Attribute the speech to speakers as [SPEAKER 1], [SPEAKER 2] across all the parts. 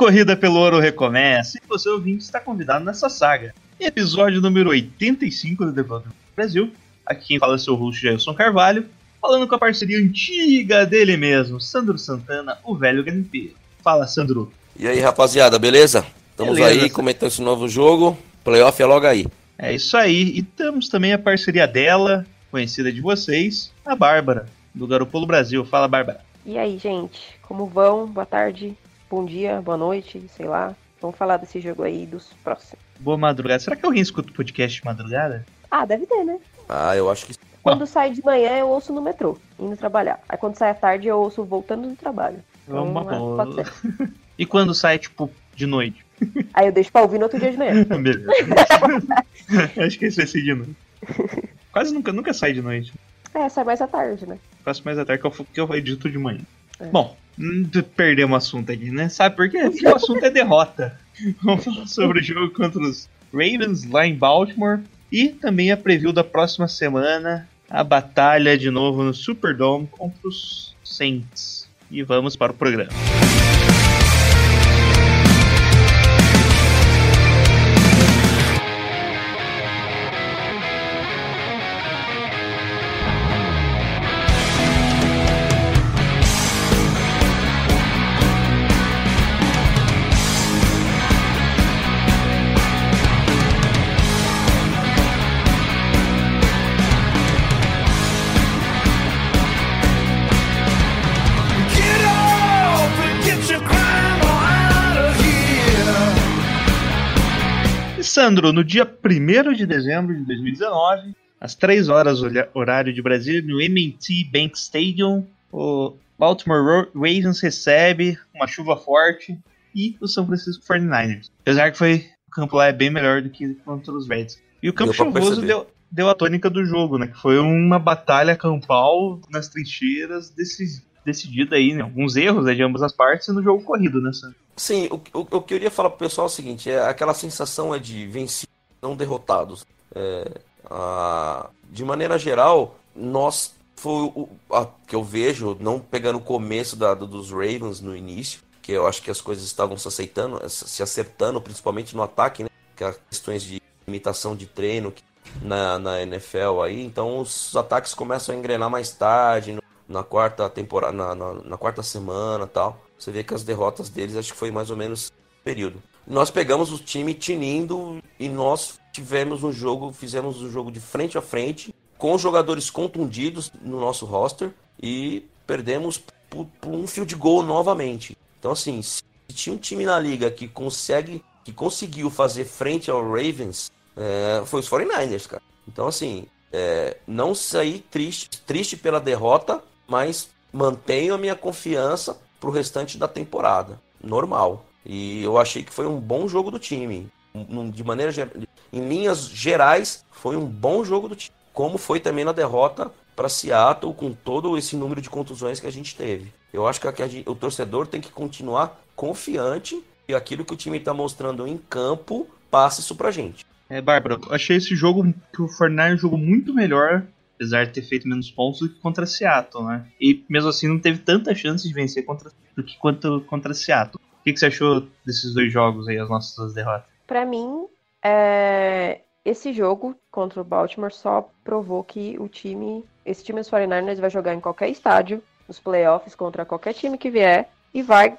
[SPEAKER 1] Corrida pelo ouro recomeça, e você ouvinte está convidado nessa saga. Episódio número 85 do do Brasil. Aqui quem fala é seu host Jailson Carvalho, falando com a parceria antiga dele mesmo, Sandro Santana, o velho garimpeiro. Fala, Sandro.
[SPEAKER 2] E aí, rapaziada, beleza? Estamos
[SPEAKER 1] Beleza.
[SPEAKER 2] aí comentando esse novo jogo. Playoff é logo aí.
[SPEAKER 1] É isso aí, e temos também a parceria dela, conhecida de vocês, a Bárbara, do Garopolo Brasil. Fala, Bárbara.
[SPEAKER 3] E aí, gente? Como vão? Boa tarde, bom dia, boa noite, sei lá. Vamos falar desse jogo aí dos próximos.
[SPEAKER 1] Boa madrugada. Será que alguém escuta o podcast de madrugada?
[SPEAKER 3] Ah, deve ter, né?
[SPEAKER 2] Ah, eu acho que.
[SPEAKER 3] Quando sai de manhã, eu ouço no metrô, indo trabalhar. Aí quando sai à tarde, eu ouço voltando do trabalho. Então,
[SPEAKER 1] Uma
[SPEAKER 3] é,
[SPEAKER 1] boa.
[SPEAKER 3] pode ser.
[SPEAKER 1] E quando sai, tipo, de noite?
[SPEAKER 3] Aí eu deixo pra ouvir no outro dia de manhã.
[SPEAKER 1] Beleza. Acho que esse vai ser de noite. Quase nunca, nunca sai de noite.
[SPEAKER 3] É, sai mais à tarde, né?
[SPEAKER 1] Faço mais à tarde que eu, que eu edito de manhã.
[SPEAKER 3] É.
[SPEAKER 1] Bom, perdemos o assunto aqui, né? Sabe por quê? Porque o assunto é derrota. Vamos falar sobre o jogo contra os Ravens lá em Baltimore. E também a preview da próxima semana. A batalha de novo no Superdome contra os Saints. E vamos para o programa.
[SPEAKER 4] Here.
[SPEAKER 1] Sandro, no dia 1 de dezembro de 2019, às 3 horas horário de Brasília, no M&T Bank Stadium, o Baltimore Ravens recebe uma chuva forte e o São Francisco 49ers. Apesar que foi o campo lá é bem melhor do que contra os Reds. E o campo
[SPEAKER 2] Deu
[SPEAKER 1] chuvoso deu, deu a tônica do jogo, né? Que foi uma batalha campal nas trincheiras deci- decidida aí, né? Alguns erros né, de ambas as partes e no jogo corrido, né, Sandro?
[SPEAKER 2] Sim, o, o, o que eu queria falar pro pessoal é o seguinte: é, aquela sensação é de vencidos, não derrotados. É, a- de maneira geral, nós. Foi o a- que eu vejo, não pegando o começo da- do- dos Ravens no início, que eu acho que as coisas estavam se aceitando, se acertando, principalmente no ataque, né? Que as questões de imitação de treino na, na NFL aí, então os ataques começam a engrenar mais tarde, na quarta temporada, na, na, na quarta semana tal. Você vê que as derrotas deles acho que foi mais ou menos período. Nós pegamos o time tinindo e nós tivemos um jogo, fizemos um jogo de frente a frente, com jogadores contundidos no nosso roster e perdemos por, por um field goal novamente. Então assim, se tinha um time na liga que consegue, que conseguiu fazer frente ao Ravens, é, foi os 49ers, cara. Então assim, é, não saí triste, triste pela derrota, mas mantenho a minha confiança pro restante da temporada. Normal. E eu achei que foi um bom jogo do time. De maneira em linhas gerais, foi um bom jogo do time. Como foi também na derrota para Seattle com todo esse número de contusões que a gente teve. Eu acho que gente- o torcedor tem que continuar confiante e aquilo que o time está mostrando em campo passa isso pra gente.
[SPEAKER 1] É, Bárbara, achei esse jogo que o Fortnite jogou muito melhor, apesar de ter feito menos pontos do que contra Seattle, né? E mesmo assim não teve tanta chance de vencer contra, do que quanto contra Seattle. O que, que você achou desses dois jogos aí, as nossas derrotas?
[SPEAKER 3] Pra mim, é, esse jogo contra o Baltimore só provou que o time, esse time dos 49ers vai jogar em qualquer estádio, nos playoffs contra qualquer time que vier e vai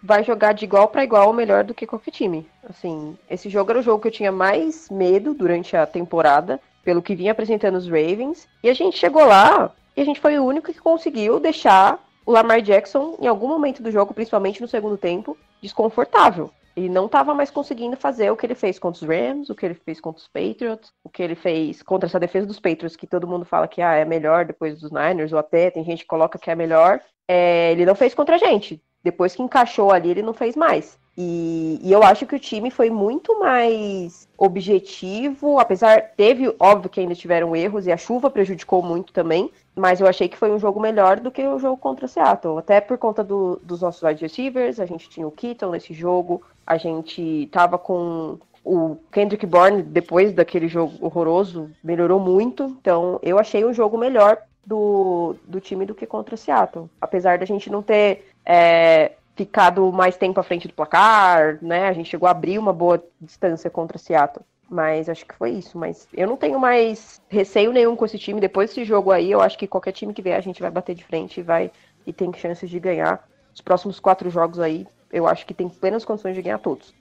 [SPEAKER 3] vai jogar de igual para igual ou melhor do que qualquer time. Assim, esse jogo era o jogo que eu tinha mais medo durante a temporada, pelo que vinha apresentando os Ravens, e a gente chegou lá e a gente foi o único que conseguiu deixar o Lamar Jackson em algum momento do jogo, principalmente no segundo tempo, desconfortável. Ele não estava mais conseguindo fazer o que ele fez contra os Rams, o que ele fez contra os Patriots, o que ele fez contra essa defesa dos Patriots, que todo mundo fala que ah, é melhor depois dos Niners, ou até tem gente que coloca que é melhor. É, ele não fez contra a gente. Depois que encaixou ali, ele não fez mais. E, e eu acho que o time foi muito mais objetivo, apesar, teve, óbvio que ainda tiveram erros e a chuva prejudicou muito também, mas eu achei que foi um jogo melhor do que o jogo contra o Seattle, até por conta do, dos nossos wide receivers, a gente tinha o Keaton nesse jogo, a gente tava com o Kendrick Bourne, depois daquele jogo horroroso, melhorou muito, então eu achei o jogo melhor do, do time do que contra o Seattle, apesar da gente não ter é, ficado mais tempo à frente do placar, né? A gente chegou a abrir uma boa distância contra o Seattle. Mas acho que foi isso. Mas eu não tenho mais receio nenhum com esse time. Depois desse jogo aí, eu acho que qualquer time que vier, a gente vai bater de frente e vai e tem chances de ganhar. Os próximos quatro jogos aí, eu acho que tem plenas condições de ganhar todos.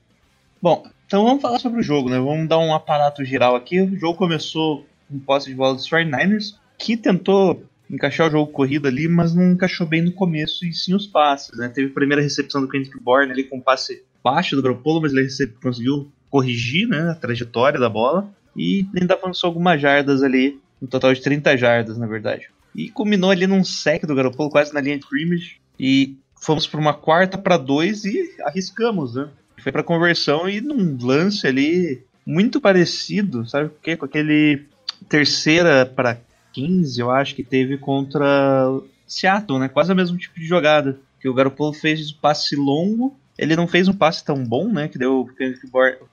[SPEAKER 1] Bom, então vamos falar sobre o jogo, né? Vamos dar um aparato geral aqui. O jogo começou com posse de bola dos 49ers, que tentou encaixar o jogo corrido ali, mas não encaixou bem no começo e sim os passes, né? Teve a primeira recepção do Kendrick Bourne ali com um passe baixo do Garoppolo, mas ele conseguiu corrigir, né, a trajetória da bola e ainda avançou algumas jardas ali, um total de 30 jardas, na verdade. E culminou ali num sec do Garoppolo, quase na linha de scrimmage, e fomos para uma quarta para dois e arriscamos, né? Foi para conversão e num lance ali muito parecido, sabe o quê? Com aquele terceira para 15, eu acho que teve contra Seattle, né? Quase o mesmo tipo de jogada. Que o Garoppolo fez um passe longo. Ele não fez um passe tão bom, né? Que deu o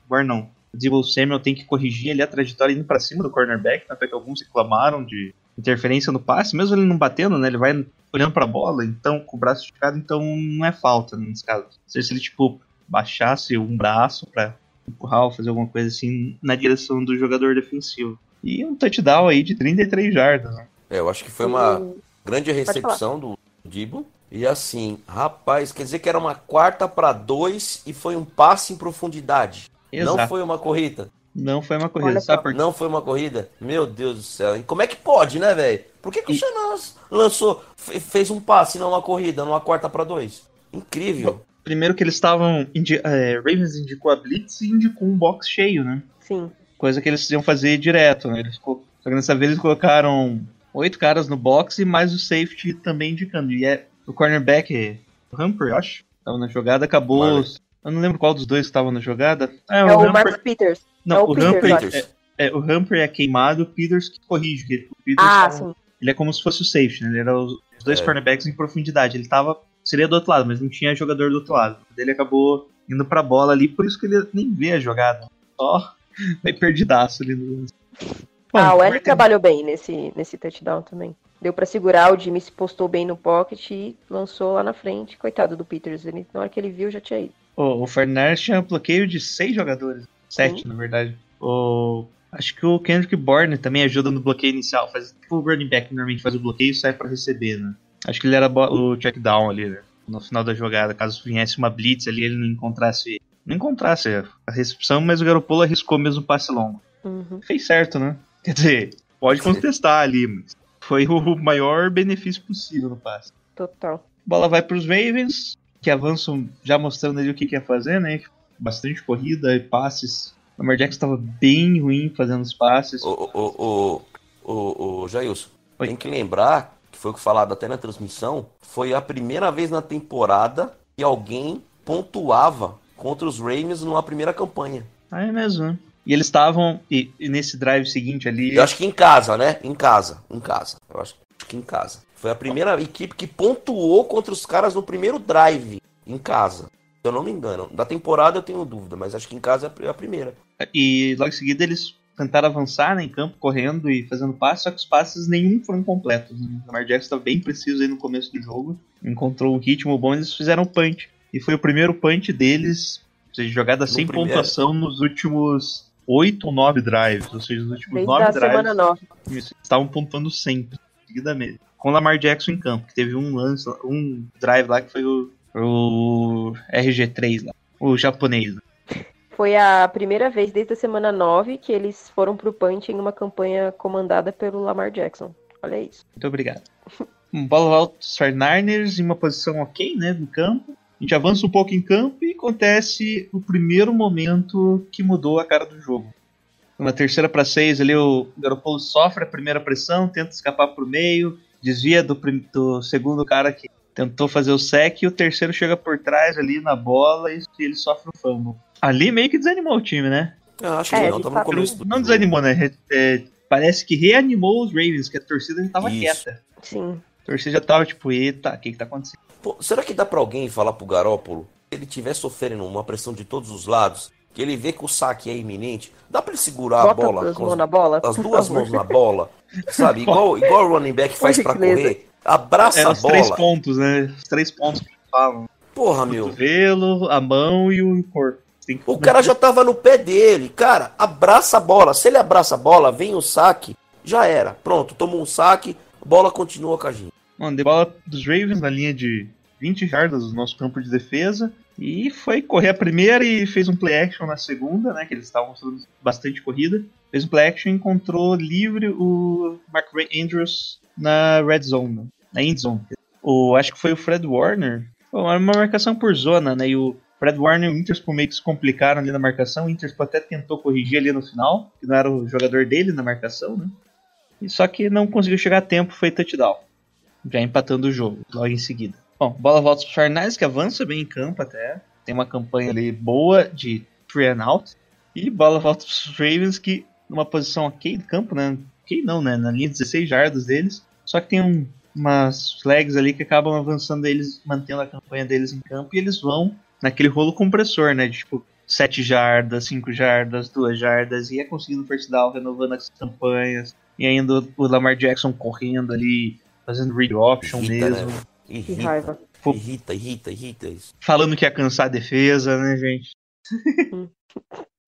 [SPEAKER 1] Bar não. O Debo Samuel tem que corrigir ali a trajetória indo para cima do cornerback, até que alguns reclamaram de interferência no passe, mesmo ele não batendo, né? Ele vai olhando para a bola, então com o braço esticado, então não é falta né, nesse caso. Se ele tipo baixasse um braço para empurrar ou fazer alguma coisa assim na direção do jogador defensivo. E um touchdown aí de 33 jardas. Né?
[SPEAKER 2] É, eu acho que foi uma grande recepção do Dibo. E assim, rapaz, quer dizer que era uma quarta para dois e foi um passe em profundidade. Exato. Não foi uma corrida.
[SPEAKER 1] Não foi uma corrida, sabe por quê?
[SPEAKER 2] Não foi uma corrida? Meu Deus do céu. E como é que pode, né, velho? Por que, que e... o Xanas lançou, fez um passe, não uma corrida, numa quarta para dois? Incrível.
[SPEAKER 1] Primeiro que eles estavam. É, Ravens indicou a Blitz e indicou um box cheio, né?
[SPEAKER 3] Sim.
[SPEAKER 1] Coisa que eles iam fazer direto, né? Eles, só que dessa vez eles colocaram oito caras no box e mais o safety também indicando. E é o cornerback, o Humphrey, acho, estava na jogada, acabou. Eu não lembro qual dos dois estava na jogada.
[SPEAKER 3] É, é o, o Marcus Peters.
[SPEAKER 1] Não,
[SPEAKER 3] é
[SPEAKER 1] o, o Peters, é, é, o Humphrey é queimado, o Peters que corrige. Ele, Peters
[SPEAKER 3] ah, tava, sim.
[SPEAKER 1] Ele é como se fosse o safety, né? Ele era os, os dois é. cornerbacks em profundidade. Ele tava. Seria do outro lado, mas não tinha jogador do outro lado. Ele acabou indo pra bola ali, por isso que ele nem vê a jogada. Só vai perdidaço ali no lance.
[SPEAKER 3] ah, o L trabalhou bem nesse, nesse touchdown também. Deu para segurar, o Jimmy se postou bem no pocket e lançou lá na frente. Coitado do Peters, ele, na hora que ele viu já tinha ido.
[SPEAKER 1] Oh, o Fernandes tinha bloqueio de seis jogadores. Sete, Sim. na verdade. O... Acho que o Kendrick Bourne também ajuda no bloqueio inicial. Faz tipo o running back normalmente faz o bloqueio e sai para receber, né? Acho que ele era o check down ali, né? No final da jogada, caso viesse uma blitz ali, ele não encontrasse não encontrasse a recepção, mas o Garoppolo arriscou mesmo o passe longo.
[SPEAKER 3] Uhum.
[SPEAKER 1] Fez certo, né? Quer dizer, pode contestar ali, mas foi o maior benefício possível no passe.
[SPEAKER 3] Total.
[SPEAKER 1] Bola vai para os Ravens, que avançam já mostrando ali o que quer fazer, né? Bastante corrida e passes. O Lamar Jackson estava bem ruim fazendo os passes.
[SPEAKER 2] O, o, o, o, o Jailson, Oi. tem que lembrar, que foi o que falado até na transmissão, foi a primeira vez na temporada que alguém pontuava contra os Ravens numa primeira campanha.
[SPEAKER 1] Ah, é mesmo, né? E eles estavam e, e nesse drive seguinte ali.
[SPEAKER 2] Eu acho que em casa, né? Em casa. Em casa. Eu acho que em casa. Foi a primeira equipe que pontuou contra os caras no primeiro drive. Em casa. Se eu não me engano. Da temporada eu tenho dúvida, mas acho que em casa é a primeira.
[SPEAKER 1] E logo em seguida eles tentaram avançar né, em campo, correndo e fazendo passes, só que os passes nenhum foram completos. Né? O Lamar Jackson estava bem preciso aí no começo do jogo. Encontrou um ritmo bom e eles fizeram punch. E foi o primeiro punch deles, ou seja, jogada no sem primeiro. pontuação nos últimos oito ou nove drives. Ou seja, nos últimos Desde nove drives. Semana nove. estavam pontuando sempre, seguidamente. Com o Lamar Jackson em campo, que teve um lance, um drive lá que foi o, o RG3 lá, o japonês. Né?
[SPEAKER 3] Foi a primeira vez desde a semana 9 que eles foram pro punch em uma campanha comandada pelo Lamar Jackson. Olha isso.
[SPEAKER 1] Muito obrigado. Bola volta dos Niners em uma posição ok, né, no campo. A gente avança um pouco em campo e acontece o primeiro momento que mudou a cara do jogo. Na terceira para seis, ali o Garoppolo sofre a primeira pressão, tenta escapar para o meio, desvia do, do, segundo cara que tentou fazer o sec e o terceiro chega por trás ali na bola e ele sofre o fumble. Ali meio que desanimou o time, né?
[SPEAKER 2] Eu acho que
[SPEAKER 3] É,
[SPEAKER 2] não, tava no
[SPEAKER 3] fato.
[SPEAKER 2] começo do
[SPEAKER 1] Não desanimou, né? Re- é, parece que reanimou os Ravens, que a torcida já tava
[SPEAKER 2] Isso.
[SPEAKER 1] quieta.
[SPEAKER 3] Sim.
[SPEAKER 1] A torcida já tava tipo, eita, o que que tá acontecendo?
[SPEAKER 2] Pô, será que dá pra alguém falar pro Garópolo, se ele tiver sofrendo uma pressão de todos os lados, que ele vê que o saque é iminente, dá pra ele segurar a
[SPEAKER 3] Bota
[SPEAKER 2] bola
[SPEAKER 3] as
[SPEAKER 2] com
[SPEAKER 3] mãos
[SPEAKER 2] as,
[SPEAKER 3] na bola.
[SPEAKER 2] as duas
[SPEAKER 3] favor.
[SPEAKER 2] mãos na bola, sabe? Igual, igual o running back faz
[SPEAKER 3] gentileza.
[SPEAKER 2] correr. Abraça
[SPEAKER 1] É
[SPEAKER 2] a
[SPEAKER 1] os três
[SPEAKER 2] bola.
[SPEAKER 1] pontos, né? Os três pontos que falam.
[SPEAKER 2] Porra,
[SPEAKER 1] O
[SPEAKER 2] meu.
[SPEAKER 1] cotovelo, a mão e o corpo.
[SPEAKER 2] O cara já tava no pé dele. Cara, abraça a bola. Se ele abraça a bola, vem o saque, já era. Pronto, tomou um saque, bola continua com a gente.
[SPEAKER 1] Mano, deu bola dos Ravens na linha de 20 jardas do nosso campo de defesa. E foi correr a primeira e fez um play action na segunda, né? Que eles estavam usando bastante corrida. Fez um play action e encontrou livre o Mark Ray Andrews na red zone, né, na end zone. O, acho que foi o Fred Warner. Bom, era uma marcação por zona, né? E o Fred Warner e o Interspo meio que se complicaram ali na marcação. O Interspo até tentou corrigir ali no final, que não era o jogador dele na marcação, né? E só que não conseguiu chegar a tempo, foi touchdown já empatando o jogo logo em seguida. Bom, bola volta para os Fernandes, que avança bem em campo até. Tem uma campanha ali boa de three and out. E bola volta para os Ravens, que numa posição ok do campo, né? Ok não, né? Na linha 16 jardas deles. Só que tem um, umas flags ali que acabam avançando eles, mantendo a campanha deles em campo. E eles vão naquele rolo compressor, né? De tipo 7 jardas, 5 jardas, 2 jardas. E é conseguindo first down, renovando as campanhas. E ainda o Lamar Jackson correndo ali, fazendo read option
[SPEAKER 2] Irrita,
[SPEAKER 1] mesmo.
[SPEAKER 2] né?
[SPEAKER 3] Que
[SPEAKER 2] Irrita,
[SPEAKER 3] raiva.
[SPEAKER 2] irrita, irrita, irrita isso.
[SPEAKER 1] Falando que ia cansar a defesa, né, gente?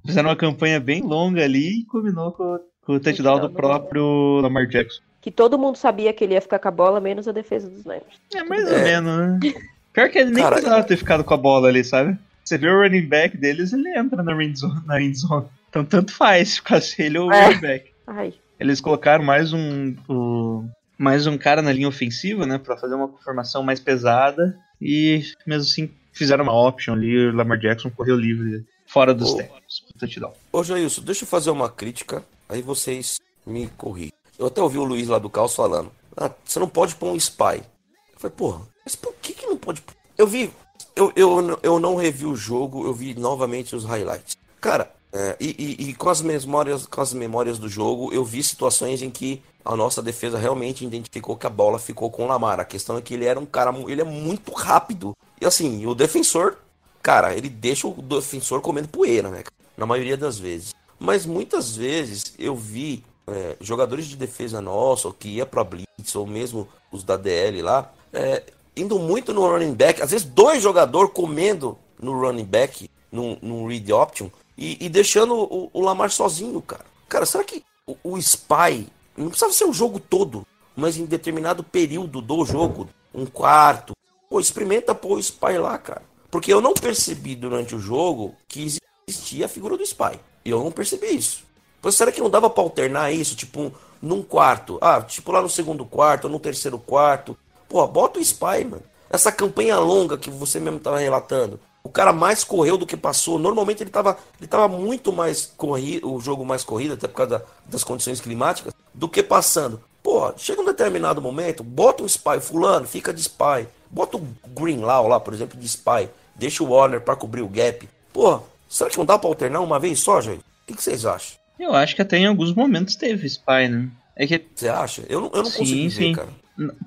[SPEAKER 1] Fizeram uma campanha bem longa ali e combinou com, com o touchdown do próprio Lamar Jackson.
[SPEAKER 3] Que todo mundo sabia que ele ia ficar com a bola, menos a defesa dos Niners.
[SPEAKER 1] É mais
[SPEAKER 2] É.
[SPEAKER 1] ou menos, né? Pior que ele nem
[SPEAKER 2] Cara,
[SPEAKER 1] precisava ter ficado com a bola ali, sabe? Você vê o running back deles, ele entra na end zone. Na end zone. Então tanto faz se ficasse ele ou o
[SPEAKER 3] É.
[SPEAKER 1] running back.
[SPEAKER 3] Ai,
[SPEAKER 1] Eles colocaram mais um, o- mais um cara na linha ofensiva, né, Pra fazer uma formação mais pesada e mesmo assim fizeram uma option ali, o Lamar Jackson correu livre fora dos
[SPEAKER 2] Oh.
[SPEAKER 1] tempos, touchdown.
[SPEAKER 2] Ô, Jailson, deixa eu fazer uma crítica, aí vocês me corrigem. Eu até ouvi o Luiz lá do Caos falando, ah, você não pode pôr um spy. Eu falei, porra, mas por que que não pode pôr? Eu vi, eu, eu, eu não revi o jogo, eu vi novamente os highlights. Cara, é, e, e- e com, as memórias, com as memórias do jogo, eu vi situações em que a nossa defesa realmente identificou que a bola ficou com o Lamar. A questão é que ele era um cara, ele é muito rápido. E assim, o defensor, cara, ele deixa o defensor comendo poeira, né? Na maioria das vezes. Mas muitas vezes eu vi é, jogadores de defesa nossa, que ia pra Blitz, ou mesmo os da DL lá, é, indo muito no running back, às vezes dois jogadores comendo no running back, num, num read option, e, e deixando o, o Lamar sozinho, cara. Cara, será que o, o Spy, não precisava ser o jogo todo, mas em determinado período do jogo, um quarto, pô, experimenta pôr o Spy lá, cara. Porque eu não percebi durante o jogo que existia a figura do Spy. E eu não percebi isso. Pois será que não dava pra alternar isso, tipo, um- num quarto? Ah, tipo lá no segundo quarto, ou no terceiro quarto. Pô, bota o Spy, mano. Essa campanha longa que você mesmo tava relatando. O cara mais correu do que passou. Normalmente ele tava, ele tava muito mais corrido, o jogo mais corrido, até por causa da- das condições climáticas, do que passando. Pô, chega um determinado momento, bota um spy, fulano, fica de spy. Bota o Greenlaw lá, por exemplo, de spy. Deixa o Warner pra cobrir o gap. Pô, será que não dá pra alternar uma vez só, gente? O que, que vocês acham?
[SPEAKER 1] Eu acho que até em alguns momentos teve Spy, né? É que
[SPEAKER 2] Você acha? Eu não, eu não
[SPEAKER 1] Sim,
[SPEAKER 2] consegui
[SPEAKER 1] sim.
[SPEAKER 2] ver, cara.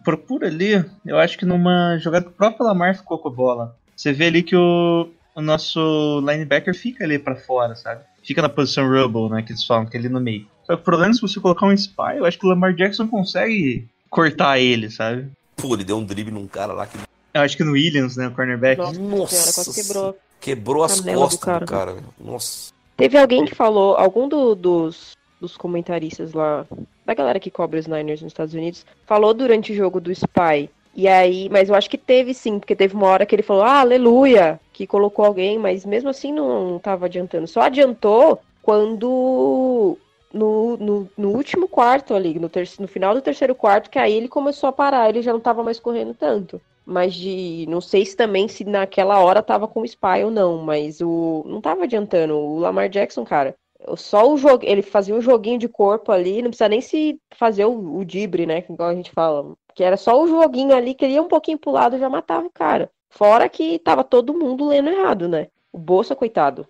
[SPEAKER 1] procura ali, eu acho que numa jogada que o próprio Lamar ficou com a bola. Você vê ali que o, o nosso linebacker fica ali pra fora, sabe? Fica na posição rubble, né, que eles falam, que é ali no meio. Só que o problema é se você colocar um spy, eu acho que o Lamar Jackson consegue cortar ele, sabe?
[SPEAKER 2] Pô, ele deu um drible num cara lá que.
[SPEAKER 1] Eu acho que no Williams, né, o cornerback.
[SPEAKER 3] nossa,
[SPEAKER 2] Nossa
[SPEAKER 3] quebrou.
[SPEAKER 2] Quebrou as
[SPEAKER 3] do
[SPEAKER 2] costas do
[SPEAKER 3] cara.
[SPEAKER 2] cara. velho. Nossa.
[SPEAKER 3] Teve alguém que falou, algum do- dos, dos comentaristas lá, da galera que cobre os Niners nos Estados Unidos, falou durante o jogo do Spy. E aí, mas eu acho que teve sim, porque teve uma hora que ele falou, ah, aleluia, que colocou alguém, mas mesmo assim não, tava adiantando. Só adiantou quando no, no, no último quarto ali, no, no final do terceiro quarto, que aí ele começou a parar, ele já não tava mais correndo tanto. Mas de. Não sei se também se naquela hora tava com o Spy ou não, mas o. Não tava adiantando. O Lamar Jackson, cara. Só o jogo. Ele fazia um joguinho de corpo ali, não precisa nem se fazer o, o dibre, né? Igual a gente fala. Que era só o joguinho ali, que ele ia um pouquinho pro lado já matava o cara. Fora que tava todo mundo lendo errado, né? O Bolsa, coitado.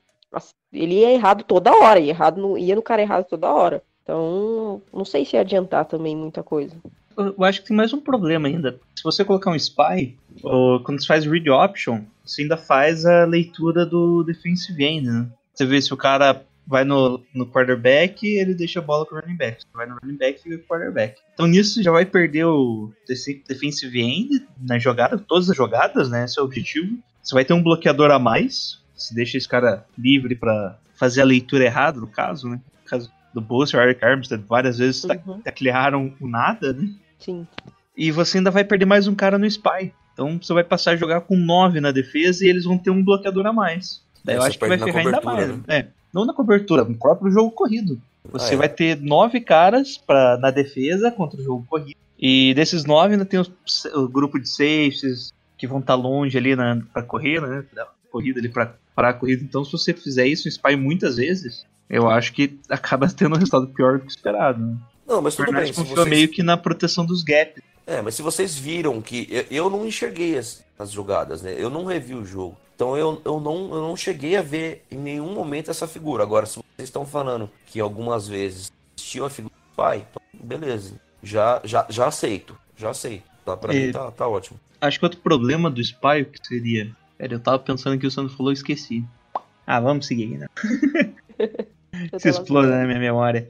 [SPEAKER 3] Ele ia errado toda hora, ia, errado no, ia no cara errado toda hora. Então, não sei se ia adiantar também muita coisa.
[SPEAKER 1] Eu eu acho que tem mais um problema ainda. Se você colocar um spy, ou quando você faz read option, você ainda faz a leitura do defensive end, né? Você vê se o cara vai no, no quarterback, ele deixa a bola pro running back. Se vai no running back, fica com o quarterback. Então nisso você já vai perder o def- defensive end na jogada, todas as jogadas, né? Esse é o objetivo. Você vai ter um bloqueador a mais. Você deixa esse cara livre pra fazer a leitura errada, no caso, né? No caso do Bolsa e o Eric Armstead, várias vezes
[SPEAKER 3] Uhum.
[SPEAKER 1] taclearam o nada, né?
[SPEAKER 3] Sim.
[SPEAKER 1] E você ainda vai perder mais um cara no spy. Então você vai passar a jogar com 9 na defesa e eles vão ter um bloqueador a mais. Daí eu acho que vai ferrar ainda mais. É, não na cobertura, no próprio jogo corrido. Você
[SPEAKER 2] Ah, é.
[SPEAKER 1] vai ter nove caras pra, na defesa contra o jogo corrido. E desses nove ainda tem os- o grupo de safeties que vão estar longe ali na, pra correr, né? Da corrida ali pra parar a corrida. Então se você fizer isso em spy muitas vezes, eu acho que acaba tendo um resultado pior do que esperado. Né?
[SPEAKER 2] Não, mas
[SPEAKER 1] O
[SPEAKER 2] tudo bem.
[SPEAKER 1] Fernandes
[SPEAKER 2] Se
[SPEAKER 1] confiou
[SPEAKER 2] vocês...
[SPEAKER 1] meio que na proteção dos gaps.
[SPEAKER 2] É, mas se vocês viram que eu, eu não enxerguei as, as jogadas, né? Eu não revi o jogo. Então eu, eu, não, eu não cheguei a ver em nenhum momento essa figura. Agora, se vocês estão falando que algumas vezes existia a figura do pai, então, beleza. Já, já, já aceito. Já aceito. Tá, pra
[SPEAKER 1] É.
[SPEAKER 2] mim tá, tá ótimo.
[SPEAKER 1] Acho que outro problema do Spy, o que seria? Pera, eu tava pensando que o Sandro falou e esqueci. Ah, vamos seguir, né? Se
[SPEAKER 3] tô
[SPEAKER 1] explode na minha memória.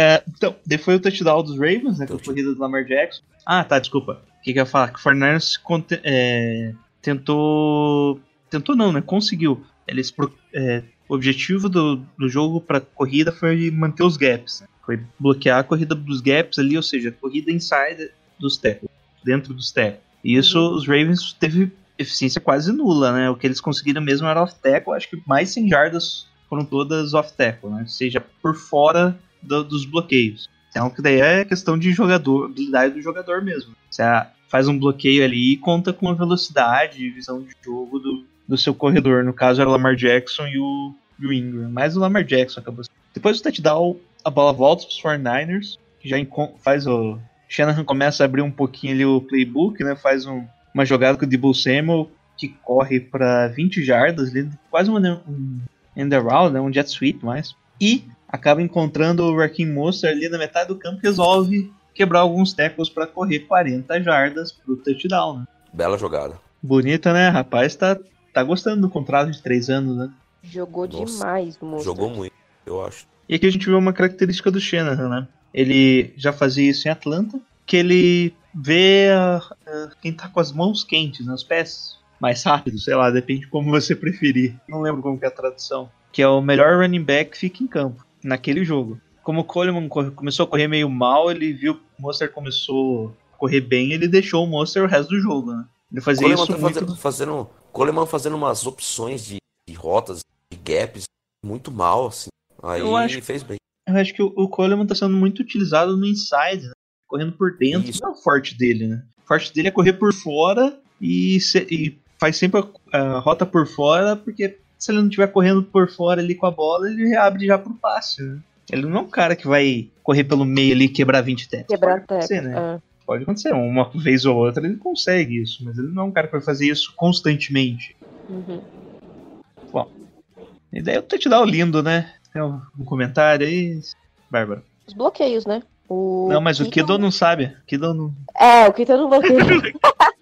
[SPEAKER 1] É, então, foi o touchdown dos Ravens, né? Com a corrida do Lamar Jackson. Ah, tá, desculpa. O que, que eu ia falar? Que o Fernandes conte- é, tentou. Tentou não, né? Conseguiu. Eles, pro- é, o objetivo do, do jogo pra corrida foi manter os gaps. né? Foi bloquear a corrida dos gaps ali, ou seja, a corrida inside dos tackles, dentro dos tackles. E isso os Ravens teve eficiência quase nula, né? O que eles conseguiram mesmo era off tackle, acho que mais 100 jardas foram todas off tackle, né? Ou seja, por fora do- dos bloqueios. Então, que daí é questão de jogador, habilidade do jogador mesmo. Você faz um bloqueio ali e conta com a velocidade e visão de jogo do, do seu corredor. No caso era o Lamar Jackson e o, e o Ingram. Mas o Lamar Jackson acabou. Depois do touchdown, a bola volta para os 49ers, que já faz o. Shanahan começa a abrir um pouquinho ali o playbook, né? Faz um- uma jogada com o Debo Samuel que corre para 20 jardas, quase uma, um end around, né? Um jet sweep mais. E acaba encontrando o Raheem Mostert ali na metade do campo e resolve quebrar alguns tackles para correr 40 jardas pro touchdown, né?
[SPEAKER 2] Bela jogada.
[SPEAKER 1] Bonita, né? Rapaz, tá, tá gostando do contrato de 3 anos, né?
[SPEAKER 3] Jogou
[SPEAKER 2] Nossa,
[SPEAKER 3] demais o Mostert.
[SPEAKER 2] Jogou muito, eu acho.
[SPEAKER 1] E aqui a gente vê uma característica do Shanahan, né? Ele já fazia isso em Atlanta, que ele vê a- a- quem tá com as mãos quentes, né? Os pés mais rápidos, sei lá, depende de como você preferir. Não lembro como que é a tradução. Que é o melhor running back que fica em campo, naquele jogo. Como o Coleman começou a correr meio mal, ele viu que o Monster começou a correr bem, ele deixou o Monster o resto do jogo, né? Ele fazia
[SPEAKER 2] Coleman
[SPEAKER 1] isso
[SPEAKER 2] tá
[SPEAKER 1] muito...
[SPEAKER 2] fazendo, fazendo, Coleman fazendo umas opções de, de rotas, de gaps, muito mal, assim. Aí
[SPEAKER 1] Eu acho-
[SPEAKER 2] fez bem.
[SPEAKER 1] Eu acho que o, o Coleman tá sendo muito utilizado no inside, né? correndo por dentro.
[SPEAKER 2] Isso.
[SPEAKER 1] Não é o forte dele, né? O forte dele é correr por fora e, se- e faz sempre a, a rota por fora, porque se ele não estiver correndo por fora ali com a bola, ele abre já pro passe, né? Ele não é um cara que vai correr pelo meio ali e quebrar 20 tackles.
[SPEAKER 3] Quebrar
[SPEAKER 1] Pode acontecer,
[SPEAKER 3] tackle.
[SPEAKER 1] né?
[SPEAKER 3] é.
[SPEAKER 1] Pode acontecer. Uma vez ou outra ele consegue isso, mas ele não é um cara que vai fazer isso constantemente.
[SPEAKER 3] Uhum.
[SPEAKER 1] E daí eu tô te dar o lindo, né? Tem um, comentário aí, Bárbara.
[SPEAKER 3] Os bloqueios, né? O
[SPEAKER 1] Não, mas o
[SPEAKER 3] Keaton-
[SPEAKER 1] Kido não sabe. Kido não.
[SPEAKER 3] É, o Keaton não bloqueou.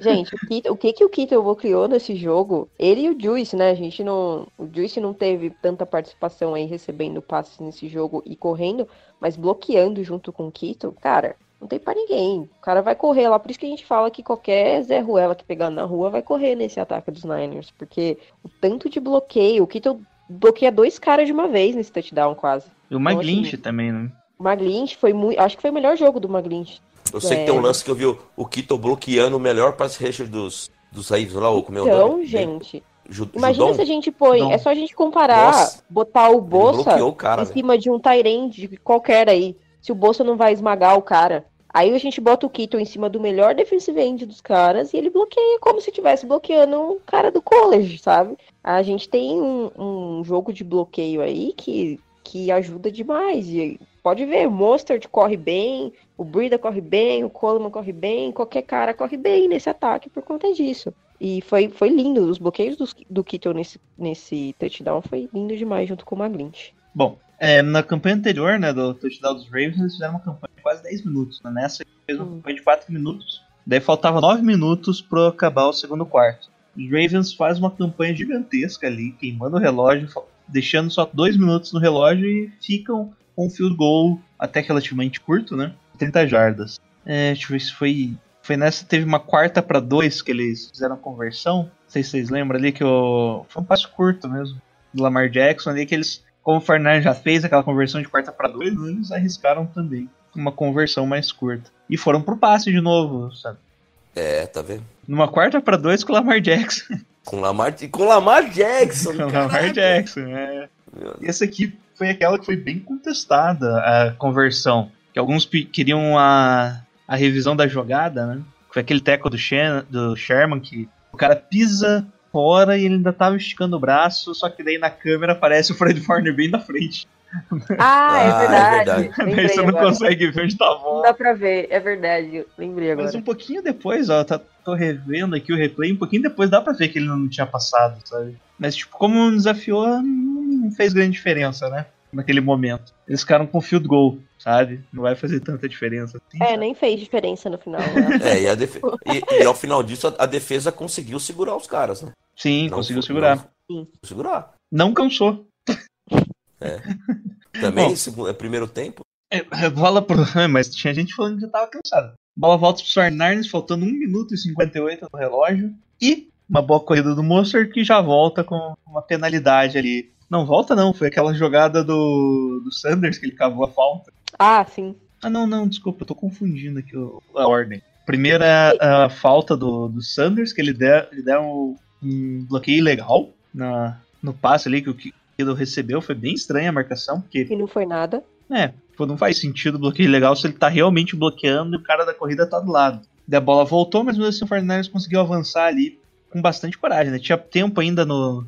[SPEAKER 3] Gente, o, Keaton- o que que o Keaton bloqueou nesse jogo? Ele e o Juice, né? A gente não. O Juice não teve tanta participação aí recebendo passes nesse jogo e correndo, mas bloqueando junto com o Keaton, cara, não tem pra ninguém. O cara vai correr lá, por isso que a gente fala que qualquer Zé Ruela que pegar na rua vai correr nesse ataque dos Niners, porque o tanto de bloqueio, o Keaton bloqueia dois caras de uma vez nesse touchdown quase.
[SPEAKER 1] E o
[SPEAKER 3] Então,
[SPEAKER 1] McGlinch
[SPEAKER 3] assim,
[SPEAKER 1] também, né?
[SPEAKER 3] O foi muito. Acho que foi o melhor jogo do Maglint.
[SPEAKER 2] Eu sei
[SPEAKER 3] É.
[SPEAKER 2] que tem um lance que eu vi o, o Kito bloqueando o melhor pass rusher dos, dos Ravens lá, o como é o
[SPEAKER 3] Então,
[SPEAKER 2] nome?
[SPEAKER 3] gente.
[SPEAKER 2] Ju-
[SPEAKER 3] Imagina
[SPEAKER 2] Judon?
[SPEAKER 3] se a gente põe.
[SPEAKER 1] Judon.
[SPEAKER 3] É só a gente comparar,
[SPEAKER 2] Nossa.
[SPEAKER 3] botar o Bolsa
[SPEAKER 2] o cara,
[SPEAKER 3] em
[SPEAKER 2] velho.
[SPEAKER 3] cima de um Tyrande qualquer aí. Se o Bolsa não vai esmagar o cara. Aí a gente bota o Keaton em cima do melhor defensive end dos caras e ele bloqueia como se estivesse bloqueando um cara do college, sabe? A gente tem um, um jogo de bloqueio aí que que ajuda demais. E pode ver, o Mostert corre bem, o Brida corre bem, o Coleman corre bem, qualquer cara corre bem nesse ataque por conta disso. E foi, foi lindo, os bloqueios do, do Kittle nesse, nesse touchdown foi lindo demais junto com o Maglint.
[SPEAKER 1] Bom, é, na campanha anterior, né, do touchdown dos Ravens, eles fizeram uma campanha de quase 10 minutos. Né? Nessa, fez uma
[SPEAKER 3] Hum.
[SPEAKER 1] campanha de 4 minutos. Daí faltava 9 minutos para acabar o segundo quarto. Os Ravens fazem uma campanha gigantesca ali, queimando o relógio, deixando só 2 minutos no relógio e ficam com um field goal até relativamente curto, né? 30 jardas. É, deixa eu ver se foi. Foi nessa, teve uma quarta para dois que eles fizeram a conversão. Não sei se vocês lembram ali que o. Foi um passo curto mesmo. Do Lamar Jackson ali que eles como o Fernandes já fez aquela conversão de quarta para dois, eles arriscaram também uma conversão mais curta. E foram pro passe de novo, sabe?
[SPEAKER 2] É, tá vendo?
[SPEAKER 1] Numa quarta para dois com o Lamar Jackson.
[SPEAKER 2] Com Lamar, com Lamar Jackson.
[SPEAKER 1] com. Lamar Jackson, é. E essa aqui foi aquela que foi bem contestada, a conversão. Que alguns queriam a, a revisão da jogada, né? Foi aquele teco do, Shan, do Sherman que o cara pisa fora e ele ainda tava esticando o braço, só que daí na câmera aparece o Fred Warner bem na frente.
[SPEAKER 3] Ah, é
[SPEAKER 2] Ah, é
[SPEAKER 3] verdade.
[SPEAKER 2] verdade.
[SPEAKER 1] Daí
[SPEAKER 3] Lembrei
[SPEAKER 1] você não
[SPEAKER 3] agora.
[SPEAKER 1] consegue ver onde tá a
[SPEAKER 3] Não dá pra ver, é verdade. Lembrei agora.
[SPEAKER 1] Mas um pouquinho depois, ó, tá, tô revendo aqui o replay, um pouquinho depois dá pra ver que ele não tinha passado, sabe? Mas, tipo, como desafiou, não fez grande diferença, né? Naquele momento. Eles ficaram com field goal, sabe? Não vai fazer tanta diferença assim.
[SPEAKER 3] É,
[SPEAKER 1] sabe?
[SPEAKER 3] nem fez diferença no final. né?
[SPEAKER 2] É, e, e- e ao final disso, a, a defesa conseguiu segurar os caras, né?
[SPEAKER 1] Sim,
[SPEAKER 2] Não
[SPEAKER 1] conseguiu
[SPEAKER 2] foi-
[SPEAKER 1] segurar.
[SPEAKER 2] não-
[SPEAKER 3] Sim.
[SPEAKER 2] segurar.
[SPEAKER 1] Não cansou.
[SPEAKER 2] Também,
[SPEAKER 1] Bom.
[SPEAKER 2] segundo, é primeiro tempo.
[SPEAKER 1] É, é, bola pro. é, Mas tinha gente falando que já tava cansado. Bola volta pro Sarnarnes, faltando 1 minuto e 58 no relógio. E uma boa corrida do Monster que já volta com uma penalidade ali. Não volta não, foi aquela jogada do, do Sanders que ele cavou a falta.
[SPEAKER 3] Ah, sim.
[SPEAKER 1] Ah não, não, desculpa, eu tô confundindo aqui o- a ordem. Primeiro é a, a falta do, do Sanders, que ele der, ele der um, um bloqueio ilegal na, no passe ali que o Kittle recebeu. Foi bem estranha a marcação, porque
[SPEAKER 3] E não foi nada.
[SPEAKER 1] é, pô, não faz sentido bloqueio legal se ele tá realmente bloqueando e o cara da corrida tá do lado. Daí a bola voltou, mas mesmo assim o Fernandes conseguiu avançar ali com bastante coragem, né? Tinha tempo ainda no.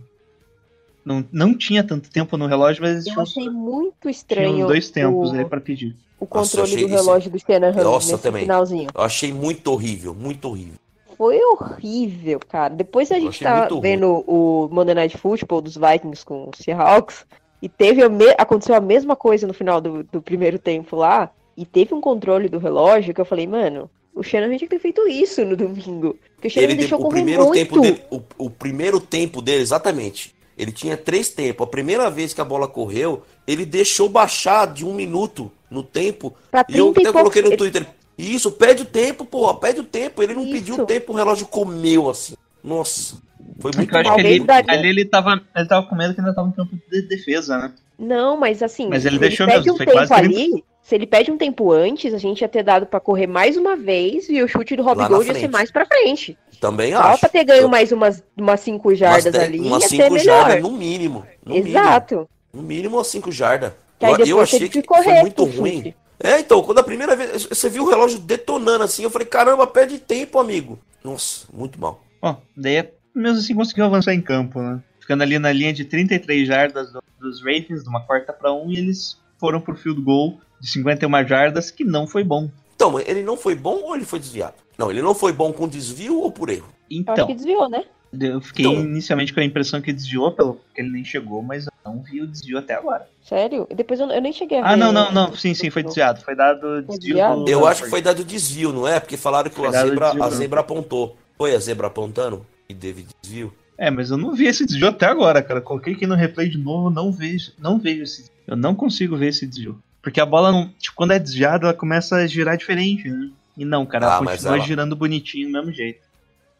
[SPEAKER 1] Não, não tinha tanto tempo no relógio, mas eles
[SPEAKER 3] Eu achei muito
[SPEAKER 1] tinham
[SPEAKER 3] estranho
[SPEAKER 1] dois tempos
[SPEAKER 3] o,
[SPEAKER 1] aí pra pedir.
[SPEAKER 3] o
[SPEAKER 2] Nossa,
[SPEAKER 3] controle
[SPEAKER 2] achei
[SPEAKER 3] do
[SPEAKER 2] isso-
[SPEAKER 3] relógio do Shanahan
[SPEAKER 2] Nossa,
[SPEAKER 3] nesse
[SPEAKER 2] também.
[SPEAKER 3] finalzinho.
[SPEAKER 2] Eu achei muito horrível, muito horrível.
[SPEAKER 3] Foi horrível, cara. Depois a gente tá
[SPEAKER 2] ruim.
[SPEAKER 3] vendo o Monday Night Football dos Vikings com os Seahawks e teve a me- aconteceu a mesma coisa no final do, do primeiro tempo lá e teve um controle do relógio que eu falei, mano, o Shanahan tinha que ter feito isso no domingo. Porque o Shanahan
[SPEAKER 2] Ele de-
[SPEAKER 3] deixou
[SPEAKER 2] o
[SPEAKER 3] correr
[SPEAKER 2] primeiro
[SPEAKER 3] muito.
[SPEAKER 2] tempo dele, o, o primeiro tempo dele, exatamente. Ele tinha três tempos. A primeira vez que a bola correu, ele deixou baixar de um minuto no tempo.
[SPEAKER 3] Pra
[SPEAKER 2] E eu
[SPEAKER 3] 30
[SPEAKER 2] até coloquei no
[SPEAKER 3] poucos-
[SPEAKER 2] Twitter. Isso, pede o tempo, porra, pede o tempo. Ele não
[SPEAKER 3] Isso.
[SPEAKER 2] pediu o tempo, o relógio comeu assim. Nossa, foi muito
[SPEAKER 1] acho que
[SPEAKER 3] Talvez
[SPEAKER 1] ali, ali ele, tava, ele tava com medo que ainda tava em campo de defesa, né?
[SPEAKER 3] Não, mas assim,
[SPEAKER 1] Mas ele
[SPEAKER 3] se
[SPEAKER 1] deixou
[SPEAKER 3] pede
[SPEAKER 1] mesmo,
[SPEAKER 3] um
[SPEAKER 1] foi
[SPEAKER 3] tempo
[SPEAKER 1] quase 30.
[SPEAKER 3] ali, se ele pede um tempo antes, a gente ia ter dado pra correr mais uma vez e o chute do Rob
[SPEAKER 2] Lá
[SPEAKER 3] Gold ia ser mais pra frente.
[SPEAKER 2] Também
[SPEAKER 3] Só
[SPEAKER 2] acho.
[SPEAKER 3] pra ter ganho
[SPEAKER 2] Eu-
[SPEAKER 3] mais umas, umas cinco jardas ali,
[SPEAKER 2] umas
[SPEAKER 3] ia ser
[SPEAKER 2] cinco
[SPEAKER 3] melhor.
[SPEAKER 2] jardas no mínimo. No mínimo.
[SPEAKER 3] Exato.
[SPEAKER 2] No mínimo umas 5 jardas.
[SPEAKER 3] Que aí
[SPEAKER 2] Eu,
[SPEAKER 3] depois
[SPEAKER 2] eu achei que
[SPEAKER 3] que correr
[SPEAKER 2] foi muito ruim.
[SPEAKER 3] chute.
[SPEAKER 2] É, então, quando a primeira vez você viu o relógio detonando assim, eu falei, caramba, perde tempo, amigo. Nossa, muito mal.
[SPEAKER 1] Ó, daí mesmo assim conseguiu avançar em campo, né? Ficando ali na linha de 33 jardas do- dos Ravens, de uma quarta para um, e eles foram pro field goal de 51 jardas, que não foi bom.
[SPEAKER 2] Então, mas ele não foi bom ou ele foi desviado? Não, ele não foi bom com desvio ou por erro?
[SPEAKER 3] Eu acho
[SPEAKER 1] Então,
[SPEAKER 3] que desviou, né?
[SPEAKER 1] Eu fiquei
[SPEAKER 2] Então-
[SPEAKER 1] inicialmente com a impressão que desviou, pelo que ele nem chegou, mas eu não vi o desvio até agora.
[SPEAKER 3] Sério? E depois eu, eu nem cheguei a ver.
[SPEAKER 1] Ah, não, não, não. Sim, sim, foi desviado. Foi dado desvio
[SPEAKER 3] desviado?
[SPEAKER 1] do...
[SPEAKER 2] Eu acho que foi dado desvio, não é? Porque falaram que a zebra,
[SPEAKER 1] desvio,
[SPEAKER 2] a zebra apontou. Foi a zebra apontando e teve desvio?
[SPEAKER 1] É, mas eu não vi esse desvio até agora, cara. Coloquei aqui no replay de novo, não vejo, não vejo esse desvio. Eu não consigo ver esse desvio. Porque a bola, não, tipo, quando é desviada, ela começa a girar diferente, né? E não, cara, ela
[SPEAKER 2] Ah, mas
[SPEAKER 1] continua
[SPEAKER 2] ela-
[SPEAKER 1] girando bonitinho do mesmo jeito.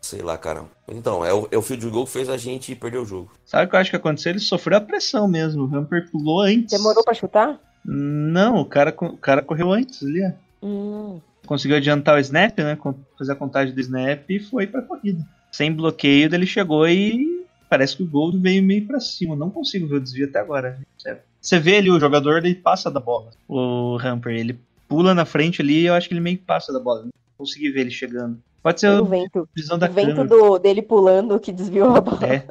[SPEAKER 2] Sei lá, cara. Então, é o, é o field goal que fez a gente perder o jogo.
[SPEAKER 1] Sabe o que eu acho que aconteceu? Ele sofreu a pressão mesmo. O Hamper pulou antes.
[SPEAKER 3] Demorou pra chutar?
[SPEAKER 1] Não, o cara, o cara correu antes ali, ó.
[SPEAKER 3] Hum.
[SPEAKER 1] Conseguiu adiantar o snap, né? Fazer a contagem do snap e foi pra corrida. Sem bloqueio, ele chegou e parece que o gol veio meio pra cima. Não consigo ver o desvio até agora. Sério. Você vê ali o jogador, ele passa da bola. O Hamper, ele pula na frente ali e eu acho que ele meio que passa da bola. Não consegui ver ele chegando. Pode ser
[SPEAKER 3] o vento.
[SPEAKER 1] visão da
[SPEAKER 3] O vento do, dele pulando que desviou a bola.
[SPEAKER 1] É.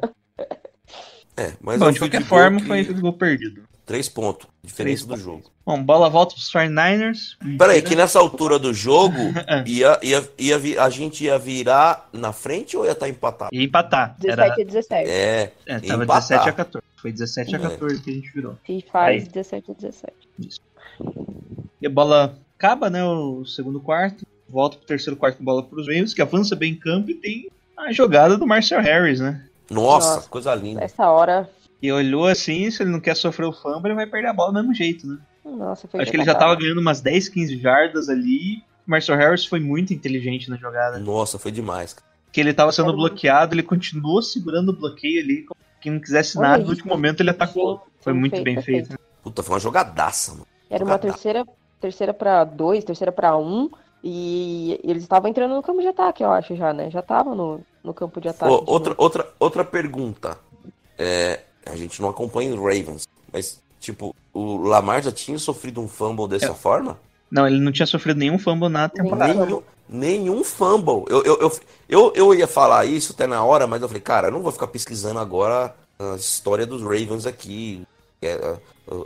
[SPEAKER 2] É, mas
[SPEAKER 1] Bom,
[SPEAKER 2] é um
[SPEAKER 1] de qualquer forma,
[SPEAKER 2] que-
[SPEAKER 1] foi o gol perdido.
[SPEAKER 2] Três pontos. Diferença
[SPEAKER 1] Três
[SPEAKER 2] do jogo.
[SPEAKER 1] Bom, bola volta pros 49ers.
[SPEAKER 2] Peraí, que nessa altura do jogo,
[SPEAKER 1] É.
[SPEAKER 2] ia, ia, ia, vi- a gente ia virar na frente ou ia estar empatado?
[SPEAKER 1] Ia empatar.
[SPEAKER 3] 17
[SPEAKER 1] Era,
[SPEAKER 3] a 17.
[SPEAKER 2] É,
[SPEAKER 1] é,
[SPEAKER 2] ia
[SPEAKER 1] tava
[SPEAKER 2] empatar.
[SPEAKER 1] 17 a 14. Foi 17 a
[SPEAKER 2] É.
[SPEAKER 1] 14 que a gente virou.
[SPEAKER 3] Se faz
[SPEAKER 1] Aí.
[SPEAKER 3] 17 a 17.
[SPEAKER 1] E a bola acaba, né? O segundo quarto. Volta pro terceiro quarto com bola pros Ravens, que avança bem em campo e tem a jogada do Marcel Harris, né?
[SPEAKER 2] Nossa,
[SPEAKER 3] Nossa.
[SPEAKER 2] coisa linda.
[SPEAKER 3] Nessa hora,
[SPEAKER 1] E olhou assim, se ele não quer sofrer o fumble, ele vai perder a bola do mesmo jeito, né?
[SPEAKER 3] nossa, foi
[SPEAKER 1] Acho que ele já tava ganhando umas 10, 15 jardas ali. O Marcel Harris foi muito inteligente na jogada.
[SPEAKER 2] Nossa, foi demais. cara.
[SPEAKER 1] Que ele tava sendo bloqueado, ele continuou segurando o bloqueio ali. como Que não quisesse nada, no último momento ele atacou. Foi muito bem feito. né?
[SPEAKER 2] Puta, foi uma jogadaça, mano.
[SPEAKER 3] Era uma terceira, terceira para dois, terceira para um. E eles estavam entrando no campo de ataque, eu acho, já, né? Já estavam no, no campo de ataque. De
[SPEAKER 2] outra, outra, outra pergunta. É, a gente não acompanha os Ravens, mas, tipo, o Lamar já tinha sofrido um fumble dessa
[SPEAKER 1] É.
[SPEAKER 2] forma?
[SPEAKER 1] Não, ele não tinha sofrido nenhum fumble na temporada.
[SPEAKER 2] Nenhum, nenhum fumble. Eu, eu, eu, eu, eu ia falar isso até na hora, mas eu falei, cara, eu não vou ficar pesquisando agora a história dos Ravens aqui, é,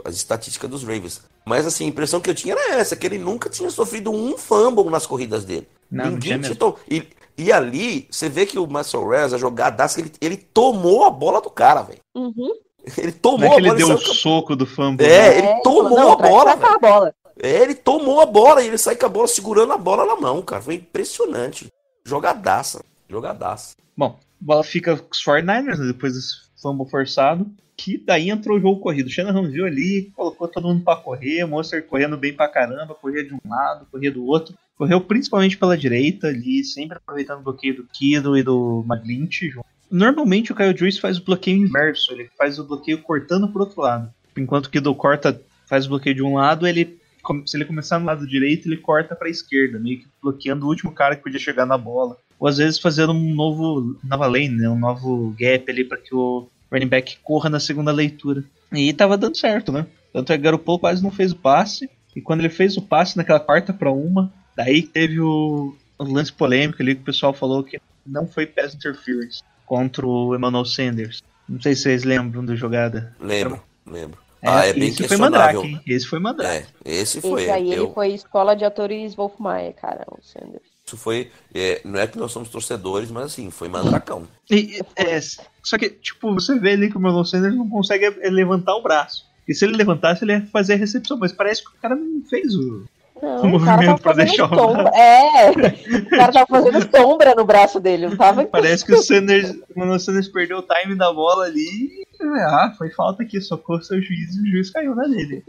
[SPEAKER 2] as estatísticas dos Ravens. Mas assim, a impressão que eu tinha era essa, que ele nunca tinha sofrido um fumble nas corridas dele.
[SPEAKER 1] Não, não tinha mesmo.
[SPEAKER 2] to- e, e ali, você vê que o Marcel Rez, a jogadaça, ele, ele tomou a bola do cara, velho.
[SPEAKER 3] Uhum.
[SPEAKER 2] Ele
[SPEAKER 1] Não
[SPEAKER 2] tomou
[SPEAKER 1] é que
[SPEAKER 2] a
[SPEAKER 1] ele
[SPEAKER 2] bola
[SPEAKER 1] deu o
[SPEAKER 2] com-
[SPEAKER 1] soco do fumble.
[SPEAKER 2] É,
[SPEAKER 1] né?
[SPEAKER 2] ele
[SPEAKER 3] falou,
[SPEAKER 2] tomou
[SPEAKER 3] não,
[SPEAKER 2] a bola,
[SPEAKER 3] a bola.
[SPEAKER 2] É, ele tomou a bola e ele sai com a bola segurando a bola na mão, cara. Foi impressionante. Jogadaça. Jogadaça.
[SPEAKER 1] Bom, a bola fica com os 49ers, né, depois desse fumble forçado. Que daí entrou o jogo corrido. O Shanahan viu ali, colocou todo mundo pra correr. Monster correndo bem pra caramba, corria de um lado, corria do outro. Correu principalmente pela direita ali, sempre aproveitando o bloqueio do Kido e do junto. Normalmente o Kyle Juice faz o bloqueio inverso, ele faz o bloqueio cortando pro outro lado. Enquanto o Kido corta, faz o bloqueio de um lado, ele se ele começar no lado direito, ele corta pra esquerda, meio que bloqueando o último cara que podia chegar na bola. Ou às vezes fazendo um novo nova lane, né? um novo gap ali para que o running back corra na segunda leitura. E tava dando certo, né? Tanto é que Garoppolo quase não fez o passe. E quando ele fez o passe naquela quarta para uma, daí teve o, o lance polêmico ali que o pessoal falou que não foi pass interference contra o Emmanuel Sanders. Não sei se vocês lembram da jogada.
[SPEAKER 2] Lembro, lembro.
[SPEAKER 1] É,
[SPEAKER 2] ah, é bem
[SPEAKER 1] esse foi Mandrake, hein? Esse foi Mandrake.
[SPEAKER 2] É, esse foi.
[SPEAKER 3] Esse aí,
[SPEAKER 2] eu-
[SPEAKER 3] ele foi escola de atores Wolfmaier, cara, o Sanders.
[SPEAKER 2] Isso foi. é, não é que nós somos torcedores, mas assim, foi mandracão.
[SPEAKER 1] E, é, só que, tipo, você vê ali que o Emmanuel Sanders não consegue é, levantar o braço. E se ele levantasse, ele ia fazer a recepção, mas parece que o cara não fez o.
[SPEAKER 3] Não,
[SPEAKER 1] O movimento pra
[SPEAKER 3] fazendo
[SPEAKER 1] deixar o
[SPEAKER 3] sombra. É, o cara tava fazendo sombra no braço dele, não tava
[SPEAKER 1] Parece que o Sanders, o Sanders perdeu o time da bola ali. e, Ah, foi falta aqui, socou seu juiz e o juiz caiu na dele.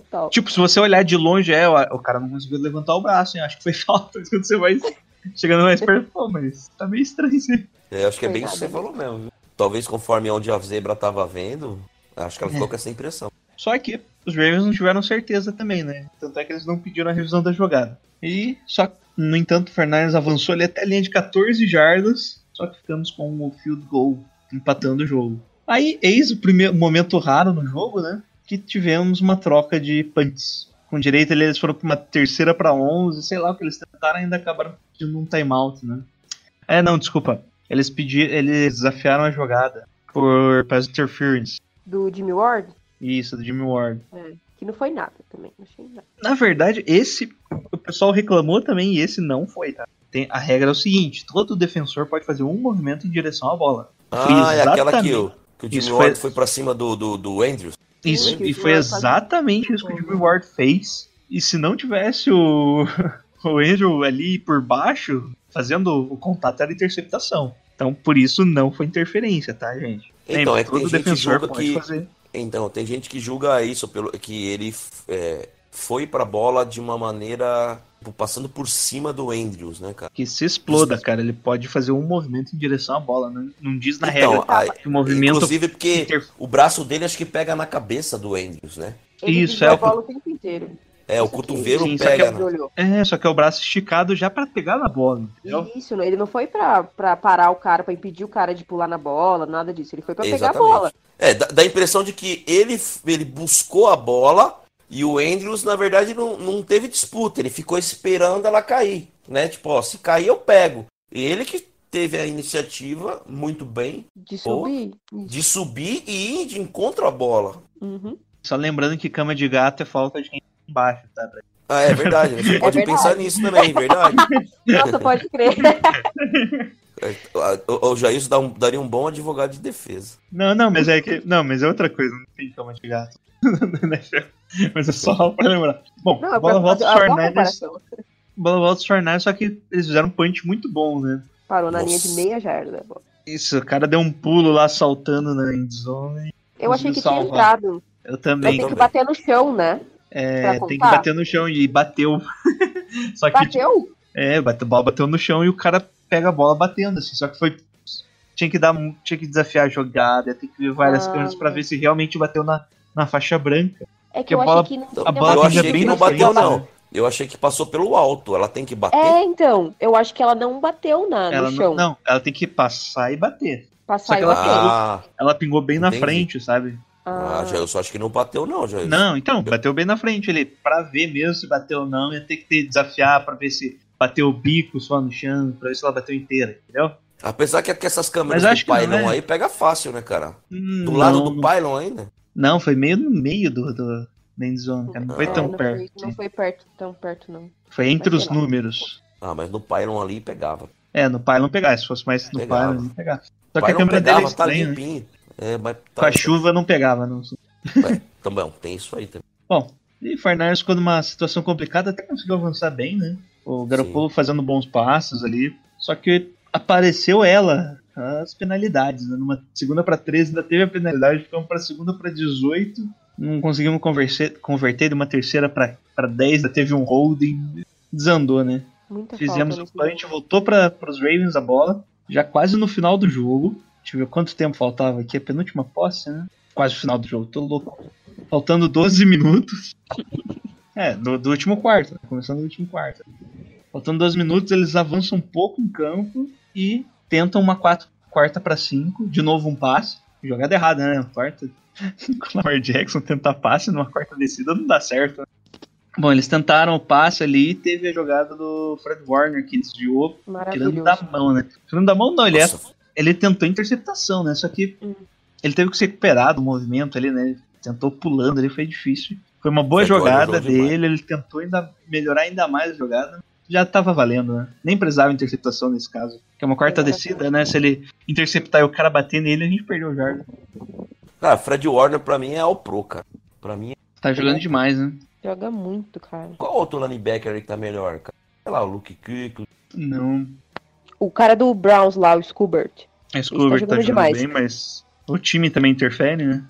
[SPEAKER 3] Total.
[SPEAKER 1] Tipo, se você olhar de longe, é, o cara não conseguiu levantar o braço, hein? Acho que foi falta. Quando você vai chegando mais perto, pô, mas tá meio estranho isso aí.
[SPEAKER 2] É, acho que é bem isso que você falou mesmo. viu? Talvez conforme onde a zebra tava vendo, acho que ela ficou com essa impressão.
[SPEAKER 1] Só que os Ravens não tiveram certeza também, né? Tanto é que eles não pediram a revisão da jogada. E só, no entanto, o Fernandes avançou ali até a linha de 14 jardas, só que ficamos com o field goal empatando o jogo. Aí, eis o primeiro momento raro no jogo, né? Que tivemos uma troca de punts. Com direito eles foram pra uma terceira para 11, sei lá o que eles tentaram, ainda acabaram pedindo um timeout, né? É, não, desculpa. Eles pediram, eles desafiaram a jogada por pass interference.
[SPEAKER 3] Do Jimmy Ward?
[SPEAKER 1] Isso, do Jimmy Ward.
[SPEAKER 3] É, que não foi nada também, não achei nada.
[SPEAKER 1] Na verdade, esse o pessoal reclamou também e esse não foi, tá? Tem, a regra é o seguinte: todo defensor pode fazer um movimento em direção à bola.
[SPEAKER 2] Ah, é aquela que que o Jimmy
[SPEAKER 1] Isso
[SPEAKER 2] Ward
[SPEAKER 1] foi-
[SPEAKER 2] foi pra cima do, do, do Andrews.
[SPEAKER 1] Isso, e foi
[SPEAKER 3] faz-
[SPEAKER 1] exatamente isso que o Jimmy Ward fez. E se não tivesse o, o Andrew ali por baixo, fazendo o contato, era interceptação. Então, por isso, não foi interferência, tá, gente?
[SPEAKER 2] Então,
[SPEAKER 1] Lembra,
[SPEAKER 2] é que tem
[SPEAKER 1] todo
[SPEAKER 2] gente que
[SPEAKER 1] defensor
[SPEAKER 2] julga
[SPEAKER 1] pode
[SPEAKER 2] que-
[SPEAKER 1] fazer.
[SPEAKER 2] Então, tem gente que julga isso pelo que ele é, foi pra bola de uma maneira tipo, passando por cima do Andrews, né, cara?
[SPEAKER 1] Que se exploda, cara. Ele pode fazer um movimento em direção à bola. Não, não diz na
[SPEAKER 2] Então,
[SPEAKER 1] regra
[SPEAKER 2] aí-
[SPEAKER 1] que o movimento
[SPEAKER 2] Inclusive porque
[SPEAKER 1] inter-
[SPEAKER 2] o braço dele acho que pega na cabeça do Andrews, né?
[SPEAKER 3] Ele
[SPEAKER 1] Isso, é
[SPEAKER 3] a
[SPEAKER 1] o-
[SPEAKER 3] bola o tempo inteiro.
[SPEAKER 2] É, o
[SPEAKER 3] Isso aqui.
[SPEAKER 2] cotovelo
[SPEAKER 1] Sim, só que
[SPEAKER 2] pega.
[SPEAKER 1] é
[SPEAKER 3] olhou.
[SPEAKER 1] É, só que é o braço esticado já pra pegar na bola, entendeu?
[SPEAKER 3] Isso, não- ele não foi pra, pra parar o cara, pra impedir o cara de pular na bola, nada disso. Ele foi pra pegar a bola.
[SPEAKER 2] É, dá, dá a impressão de que ele, ele buscou a bola e o Andrews, na verdade, não, não teve disputa. Ele ficou esperando ela cair, né? Tipo, ó, se cair eu pego. Ele que teve a iniciativa, muito bem,
[SPEAKER 3] De
[SPEAKER 2] Boa.
[SPEAKER 3] subir.
[SPEAKER 2] de subir e ir de encontro à bola.
[SPEAKER 3] Uhum.
[SPEAKER 1] Só lembrando que cama de gato é falta de quem tá embaixo, tá?
[SPEAKER 2] Ah, é verdade, né? Você pode
[SPEAKER 3] verdade.
[SPEAKER 2] pensar nisso também, verdade.
[SPEAKER 3] Nossa, pode crer.
[SPEAKER 2] É, O, Jair dá um- daria um bom advogado de defesa.
[SPEAKER 1] Não, não, mas é que. Não, mas é outra coisa, não tem cama de gato. mas é só pra lembrar. Bom,
[SPEAKER 3] Não, é
[SPEAKER 1] bola volta Fortnite.
[SPEAKER 3] comparação.
[SPEAKER 1] Bola volta os Fortnite, só que eles fizeram um punch muito bom, né?
[SPEAKER 3] Parou na
[SPEAKER 2] Nossa.
[SPEAKER 3] linha de meia jarda.
[SPEAKER 1] Isso, o cara deu um pulo lá saltando na endzone.
[SPEAKER 3] Eu achei que
[SPEAKER 1] Conseguiu
[SPEAKER 3] tinha
[SPEAKER 1] salvar.
[SPEAKER 3] entrado.
[SPEAKER 1] Eu
[SPEAKER 3] Mas
[SPEAKER 1] também.
[SPEAKER 3] tem que bater no chão, né?
[SPEAKER 1] É, tem que bater no chão e bateu. só que, tipo,
[SPEAKER 3] Bateu?
[SPEAKER 1] é, bate- a bola bateu no chão e o cara pega a bola batendo, assim. Só que foi. Tinha que dar. Tinha que desafiar a jogada, ter que ver várias
[SPEAKER 3] Ah,
[SPEAKER 1] câmeras pra ver se realmente bateu na, na faixa branca.
[SPEAKER 3] É
[SPEAKER 1] Que a
[SPEAKER 3] eu
[SPEAKER 1] bola-
[SPEAKER 3] achei que não
[SPEAKER 1] a bola
[SPEAKER 2] eu achei
[SPEAKER 1] bem
[SPEAKER 2] que
[SPEAKER 1] na
[SPEAKER 2] não bateu, não.
[SPEAKER 1] né?
[SPEAKER 2] Eu achei que passou pelo alto. Ela tem que bater.
[SPEAKER 3] É, então. Eu acho que ela não bateu na,
[SPEAKER 1] Ela
[SPEAKER 3] no
[SPEAKER 1] não,
[SPEAKER 3] chão.
[SPEAKER 1] não, ela tem que passar e bater.
[SPEAKER 3] Passar
[SPEAKER 1] Só que
[SPEAKER 3] e
[SPEAKER 1] ela
[SPEAKER 3] bater.
[SPEAKER 2] Ah,
[SPEAKER 1] Ela pingou bem na
[SPEAKER 2] Entendi.
[SPEAKER 1] frente, sabe?
[SPEAKER 2] ah,
[SPEAKER 3] Ah,
[SPEAKER 2] já, eu só acho que não bateu, não, Jair.
[SPEAKER 1] Não, então, bateu bem na frente ele. Pra ver mesmo se bateu ou não, ia ter que ter, desafiar pra ver se bateu o bico só no chão, pra ver se ela bateu inteira, entendeu?
[SPEAKER 2] Apesar que, que essas câmeras
[SPEAKER 1] Mas
[SPEAKER 2] do
[SPEAKER 1] acho que não,
[SPEAKER 2] Pylon
[SPEAKER 1] né?
[SPEAKER 2] aí pega fácil, né, cara?
[SPEAKER 1] Hum,
[SPEAKER 2] Do lado
[SPEAKER 1] não,
[SPEAKER 2] do Pylon ainda.
[SPEAKER 1] Não, foi meio no meio do, do da endzone, cara. Não foi
[SPEAKER 3] é,
[SPEAKER 1] tão
[SPEAKER 3] não
[SPEAKER 1] perto.
[SPEAKER 3] Foi, não foi perto, tão perto, não.
[SPEAKER 1] Foi entre os
[SPEAKER 3] lá.
[SPEAKER 1] números.
[SPEAKER 2] Ah, mas no Pylon ali pegava.
[SPEAKER 1] É, no não pegar. Se fosse mais no
[SPEAKER 2] Pegava.
[SPEAKER 1] não pegar. Só que a
[SPEAKER 2] Pylon
[SPEAKER 1] câmera dele é
[SPEAKER 2] pegava, tá
[SPEAKER 1] estranha, né?
[SPEAKER 2] limpinho. É, mas tá,
[SPEAKER 1] Com a chuva não pegava, não.
[SPEAKER 2] É, também, tem isso aí também.
[SPEAKER 1] Bom, e Fornars ficou numa situação complicada, até conseguiu avançar bem, né? O Garoppolo fazendo bons passos ali. Só que apareceu ela, as penalidades. Né? Numa segunda para 13 ainda teve a penalidade, ficamos para segunda para 18. Não conseguimos converser, converter de uma terceira para 10, ainda teve um holding. Desandou, né?
[SPEAKER 3] Muita
[SPEAKER 1] Fizemos o punch, voltou para os Ravens a bola, já quase no final do jogo. Deixa eu ver quanto tempo faltava aqui, a penúltima posse, né? Quase o final do jogo, tô louco. Faltando 12 minutos. É, do, do último quarto, né? começando do último quarto. Faltando 12 minutos, eles avançam um pouco em campo e tentam uma quatro, quarta para 5, de novo um passe. Jogada errada, né? Quarta. Com o Lamar Jackson tentar passe numa quarta descida não dá certo. né? Bom, eles tentaram o passe ali e teve a jogada do Fred Warner que desviou, tirando da mão, né? Tirando da mão não, ele, é, ele tentou interceptação, né? Só que
[SPEAKER 3] Hum.
[SPEAKER 1] ele teve que se recuperar do movimento ali, né? Ele tentou pulando ali, foi difícil. Foi uma boa
[SPEAKER 2] Warner
[SPEAKER 1] jogada dele, ele tentou ainda melhorar ainda mais a jogada. Já tava valendo, né? Nem precisava interceptação nesse caso. Que é uma quarta descida, né? Se ele interceptar e o cara bater nele, a gente perdeu o jarda.
[SPEAKER 2] Cara, Fred Warner pra mim é all pro, cara. Pra mim,
[SPEAKER 1] Tá jogando demais, né?
[SPEAKER 3] Joga muito, cara.
[SPEAKER 2] qual outro linebacker aí que tá melhor, cara? Sei lá, o Luke Kuechly.
[SPEAKER 1] Não.
[SPEAKER 3] O cara do Browns lá, o Scubert.
[SPEAKER 1] A Scoober tá
[SPEAKER 3] jogando
[SPEAKER 1] jogando
[SPEAKER 3] demais.
[SPEAKER 1] bem, mas o time também interfere, né?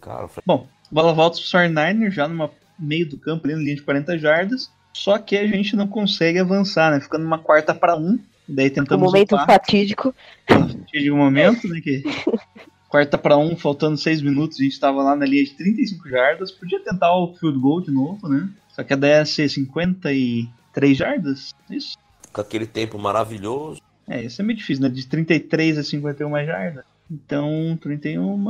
[SPEAKER 2] Cara, o Fred...
[SPEAKER 1] Bom, bola volta pro 49 já no meio do campo, ali na linha de 40 jardas. Só que a gente não consegue avançar, né? Ficando numa quarta para um. Daí
[SPEAKER 3] O
[SPEAKER 1] tentamos
[SPEAKER 3] momento
[SPEAKER 1] upar.
[SPEAKER 3] fatídico.
[SPEAKER 1] Um momento, né? Que quarta para um, faltando seis minutos, a gente tava lá na linha de 35 jardas. Podia tentar o field goal de novo, né? Só que a ideia ia ser 53 jardas. Isso.
[SPEAKER 2] com aquele tempo maravilhoso.
[SPEAKER 1] É, isso é meio difícil, né? De 33 a 51 jardas. Então, 31.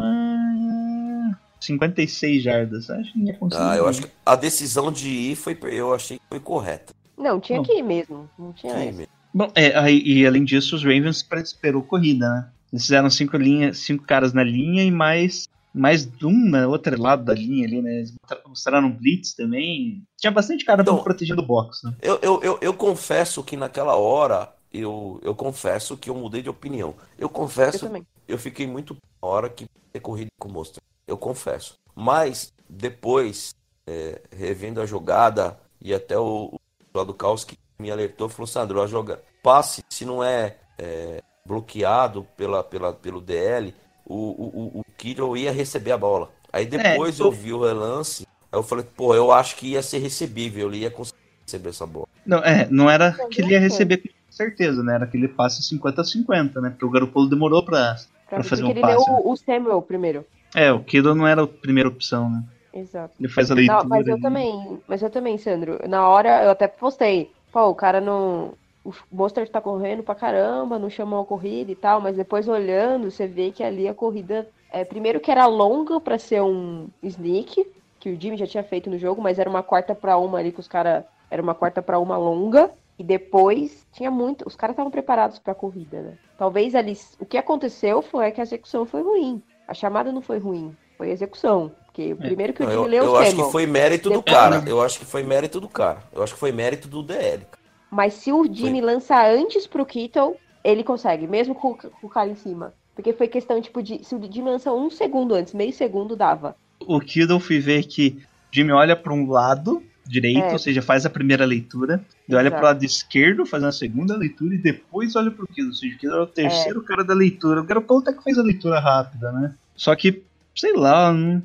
[SPEAKER 1] 56 jardas. Acho que ia conseguir.
[SPEAKER 2] Ah, eu acho que a decisão de ir foi, eu achei que foi correta.
[SPEAKER 3] Não, tinha
[SPEAKER 1] Bom.
[SPEAKER 3] que ir mesmo. Não tinha essa.
[SPEAKER 2] mesmo.
[SPEAKER 1] Bom, é, aí- e além disso, os Ravens esperou corrida, né? Eles fizeram cinco, linha, cinco caras na linha e mais, mais um na outro lado da linha ali, né? Eles mostra- mostraram blitz também. Tinha bastante cara
[SPEAKER 2] Então-
[SPEAKER 1] protegendo o box, né?
[SPEAKER 2] Eu, eu, eu, eu confesso que naquela hora, eu, eu confesso que eu mudei de opinião. Eu
[SPEAKER 3] Eu
[SPEAKER 2] confesso,
[SPEAKER 3] também.
[SPEAKER 2] eu fiquei muito na hora que ter corrido com o Monster. Eu confesso. Mas, depois, é, revendo a jogada, e até o, o do Caos que me alertou, falou, Sandro, a joga passe, se não é, é, bloqueado pela, pela, pelo DL, o, o, o- Kittle ia receber a bola. Aí depois
[SPEAKER 1] eu-
[SPEAKER 2] eu vi o relance, aí eu falei, pô, eu acho que ia ser recebível, ele ia conseguir receber essa bola.
[SPEAKER 1] Não, é, não era que ele ia receber com certeza, né? Era aquele passe 50-50, né? Porque o Garoppolo demorou pra.
[SPEAKER 3] Pra
[SPEAKER 1] Pra fazer um
[SPEAKER 3] ele
[SPEAKER 1] passe, né?
[SPEAKER 3] o, o Samuel primeiro.
[SPEAKER 1] É, o Kido não era a primeira opção, né?
[SPEAKER 3] Exato.
[SPEAKER 1] Ele faz a leitura.
[SPEAKER 3] Não, mas eu
[SPEAKER 1] ali.
[SPEAKER 3] também, mas eu também, Sandro. Na hora eu até postei, pô, o cara não. O Monster tá correndo pra caramba, não chamou a corrida e tal, mas depois olhando, você vê que ali a corrida. É, primeiro que era longa pra ser um sneak, que o Jimmy já tinha feito no jogo, mas era uma quarta pra uma ali que os caras. Era uma quarta pra uma longa. E depois tinha muito. Os caras estavam preparados pra corrida, né? Talvez ali. O que aconteceu foi que a execução foi ruim. A chamada não foi ruim, foi a execução. Porque o primeiro que o
[SPEAKER 2] eu
[SPEAKER 3] leu
[SPEAKER 2] eu
[SPEAKER 3] o
[SPEAKER 2] acho que foi mérito do
[SPEAKER 3] Depois-
[SPEAKER 2] cara. Eu acho que foi mérito do cara. Eu acho que foi mérito do DL.
[SPEAKER 3] Mas se o Jimmy lança antes pro Kittle, ele consegue, mesmo com, com o cara em cima. Porque foi questão, tipo, de. Se o Jimmy lança um segundo antes, meio segundo dava.
[SPEAKER 1] O Kiddle fui ver que Jimmy olha para um lado direito,
[SPEAKER 3] É.
[SPEAKER 1] ou seja, faz a primeira leitura, ele olha para o lado esquerdo, faz a segunda leitura e depois olha pro Kiddle. Ou seja, o é o terceiro cara da leitura. O Garoppolo até que fez a leitura rápida, né? Só que, sei lá, não-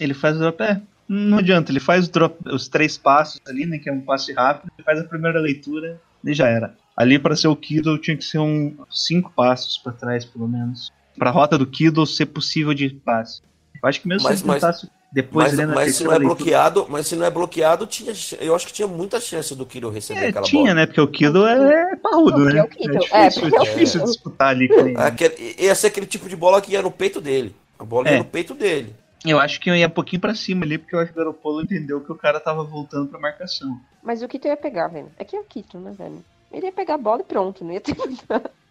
[SPEAKER 1] ele faz o pé. Não adianta, ele faz o drop- os três passos ali, né? Que é um passe rápido, ele faz a primeira leitura e já era. Ali para ser o Kiddle tinha que ser um cinco passos para trás, pelo menos. Pra rota do Kiddle ser possível de passe. Eu acho que mesmo
[SPEAKER 2] Mas-
[SPEAKER 1] se ele
[SPEAKER 2] mas-
[SPEAKER 1] tentasse depois
[SPEAKER 2] Mas, mas se
[SPEAKER 1] terceira
[SPEAKER 2] não é
[SPEAKER 1] leitura-
[SPEAKER 2] bloqueado, mas se não é bloqueado, tinha, eu acho que tinha muita chance do Kiro receber
[SPEAKER 1] É,
[SPEAKER 2] aquela
[SPEAKER 1] tinha,
[SPEAKER 2] bola.
[SPEAKER 1] né? Porque o Kiddle é parrudo,
[SPEAKER 3] Porque
[SPEAKER 1] né?
[SPEAKER 3] é
[SPEAKER 1] difícil,
[SPEAKER 3] É, porque é o
[SPEAKER 1] difícil disputar ali com ele.
[SPEAKER 2] Aquele, ia ser aquele tipo de bola que ia no peito dele. A bola
[SPEAKER 1] É.
[SPEAKER 2] ia no peito dele.
[SPEAKER 1] Eu acho que eu ia um pouquinho pra cima ali, porque eu acho que o Garoppolo entendeu que o cara tava voltando pra marcação.
[SPEAKER 3] Mas o Kittle ia pegar, velho. É que é o Kittle, né, velho? Ele ia pegar a bola e pronto, não ia ter.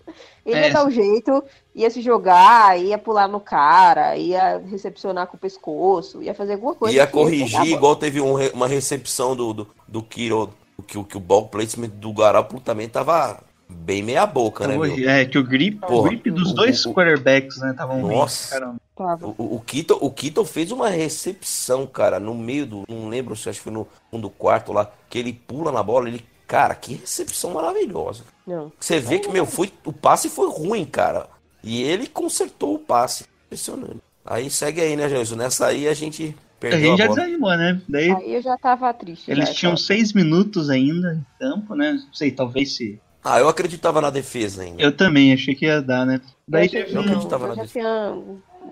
[SPEAKER 3] Ele
[SPEAKER 1] É.
[SPEAKER 3] ia dar o jeito, ia se jogar, ia pular no cara, ia recepcionar com o pescoço, ia fazer alguma coisa.
[SPEAKER 2] ia corrigir, igual teve um uma recepção do, do, do Kiro, que, o- que o ball placement do Garoppolo também tava bem meia boca, né, meu?
[SPEAKER 1] é, que o grip, o
[SPEAKER 2] Porra,
[SPEAKER 1] grip dos
[SPEAKER 2] o-
[SPEAKER 1] dois
[SPEAKER 2] o-
[SPEAKER 1] quarterbacks, né, estavam
[SPEAKER 2] Nossa.
[SPEAKER 1] caramba.
[SPEAKER 3] Tava.
[SPEAKER 2] O, o, o Kittle, o Kittle fez uma recepção, cara, no meio do. Não lembro se acho que foi no fundo do quarto lá, que ele pula na bola, ele. Cara, que recepção maravilhosa.
[SPEAKER 3] Não.
[SPEAKER 2] Você vê que, meu, foi, o passe foi ruim, cara. E ele consertou o passe. Impressionante. Aí segue aí, né, Janilson? Nessa aí a gente
[SPEAKER 1] A
[SPEAKER 2] perdeu
[SPEAKER 1] gente
[SPEAKER 2] a,
[SPEAKER 1] já
[SPEAKER 2] bola.
[SPEAKER 1] desanimou, né? Daí
[SPEAKER 3] Aí eu já tava triste.
[SPEAKER 1] eles
[SPEAKER 3] já,
[SPEAKER 1] tinham
[SPEAKER 3] tava-
[SPEAKER 1] seis minutos ainda em campo, né? Não sei, talvez se.
[SPEAKER 2] Ah, eu acreditava na defesa ainda.
[SPEAKER 1] Eu também achei que ia dar, né? Daí
[SPEAKER 3] eu
[SPEAKER 1] teve
[SPEAKER 2] eu
[SPEAKER 3] não,
[SPEAKER 2] acreditava
[SPEAKER 3] eu
[SPEAKER 2] na
[SPEAKER 3] já tinha...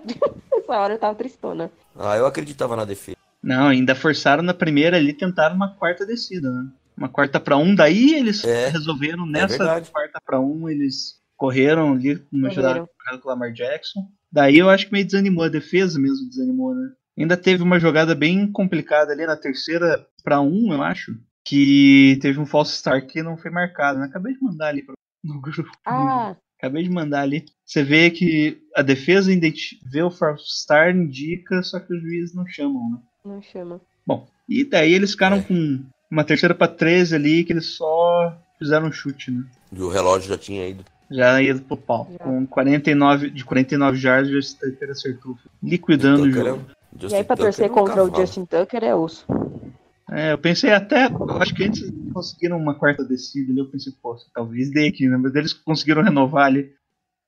[SPEAKER 3] Essa hora eu tava tristona.
[SPEAKER 2] Ah, eu acreditava na defesa.
[SPEAKER 1] Não, ainda forçaram na primeira ali, tentaram uma quarta descida, né? Uma quarta pra um, daí eles
[SPEAKER 2] É,
[SPEAKER 1] resolveram nessa
[SPEAKER 2] verdade.
[SPEAKER 1] quarta pra um, eles correram ali no jogada com o Lamar Jackson. Daí eu acho que meio desanimou, a defesa mesmo desanimou, né? Ainda teve uma jogada bem complicada ali na terceira pra um, eu acho, que teve um false start que não foi marcado, né? Acabei de mandar ali pro- no grupo.
[SPEAKER 3] Ah,
[SPEAKER 1] Acabei de mandar ali. Você vê que a defesa vê o false start, indica, só que os juízes não chamam, né?
[SPEAKER 3] não chama.
[SPEAKER 1] Bom, e daí eles ficaram
[SPEAKER 2] É.
[SPEAKER 1] com uma terceira pra 13 ali, que eles só fizeram um chute, né?
[SPEAKER 2] E o relógio já tinha ido.
[SPEAKER 1] Já ia pro pau.
[SPEAKER 3] Já.
[SPEAKER 1] Com 49, de 49 jardas, o Justin Tucker acertou. Liquidando o
[SPEAKER 2] é-
[SPEAKER 1] jogo.
[SPEAKER 2] Justin
[SPEAKER 3] E aí pra
[SPEAKER 2] Tucker
[SPEAKER 3] torcer
[SPEAKER 2] é
[SPEAKER 3] contra o. Justin Tucker é osso.
[SPEAKER 1] É, eu pensei até, eu acho que antes eles conseguiram uma quarta descida ali, eu pensei, pô, talvez dê aqui, né? Mas eles conseguiram renovar ali.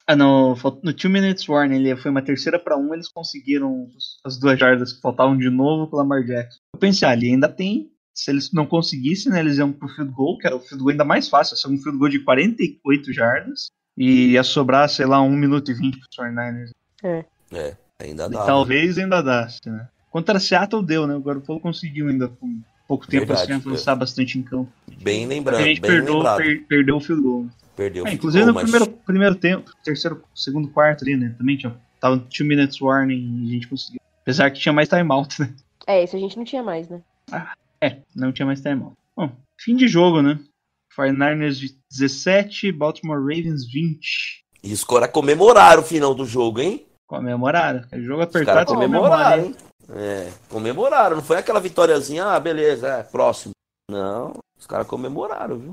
[SPEAKER 1] Ah, no, no 2 Minutes Warning, ali, foi uma terceira pra um, eles conseguiram as duas jardas que faltavam de novo com o Lamar Jackson. Eu pensei, ah, ali ainda tem, se eles não conseguissem, né, eles iam pro field goal, que era o field goal ainda mais fácil, ia ser um field goal de 48 jardas, e ia sobrar, sei lá, 1 minuto e 20 pros 49ers.
[SPEAKER 2] É, ainda
[SPEAKER 1] E
[SPEAKER 2] dá.
[SPEAKER 1] talvez ainda dasse, né? Contra Seattle deu, né? O Garoppolo conseguiu ainda com pouco tempo
[SPEAKER 2] Verdade,
[SPEAKER 1] assim avançar bastante em campo.
[SPEAKER 2] Bem
[SPEAKER 1] a
[SPEAKER 2] lembrando,
[SPEAKER 1] gente
[SPEAKER 2] bem
[SPEAKER 1] perdeu,
[SPEAKER 2] lembrado.
[SPEAKER 1] per- perdeu o field goal. né?
[SPEAKER 2] Perdeu.
[SPEAKER 1] É,
[SPEAKER 2] o
[SPEAKER 1] inclusive
[SPEAKER 2] futebol,
[SPEAKER 1] no
[SPEAKER 2] mas-
[SPEAKER 1] primeiro, primeiro tempo, terceiro, segundo quarto ali, né? Também tinha. Tava 2 minutes warning e a gente conseguiu. Apesar que tinha mais timeout, né?
[SPEAKER 3] É, esse a gente não tinha mais, né?
[SPEAKER 1] É, não tinha mais timeout. Bom, fim de jogo, né? 49ers 17, Baltimore Ravens 20.
[SPEAKER 2] E os caras comemoraram o final do jogo, hein?
[SPEAKER 1] Comemoraram. É jogo
[SPEAKER 2] Os
[SPEAKER 1] apertado, comemora,
[SPEAKER 2] comemoraram,
[SPEAKER 1] hein?
[SPEAKER 2] hein? É, comemoraram. Não foi aquela vitóriazinha, ah, beleza, é, próximo. Não, os caras comemoraram, viu?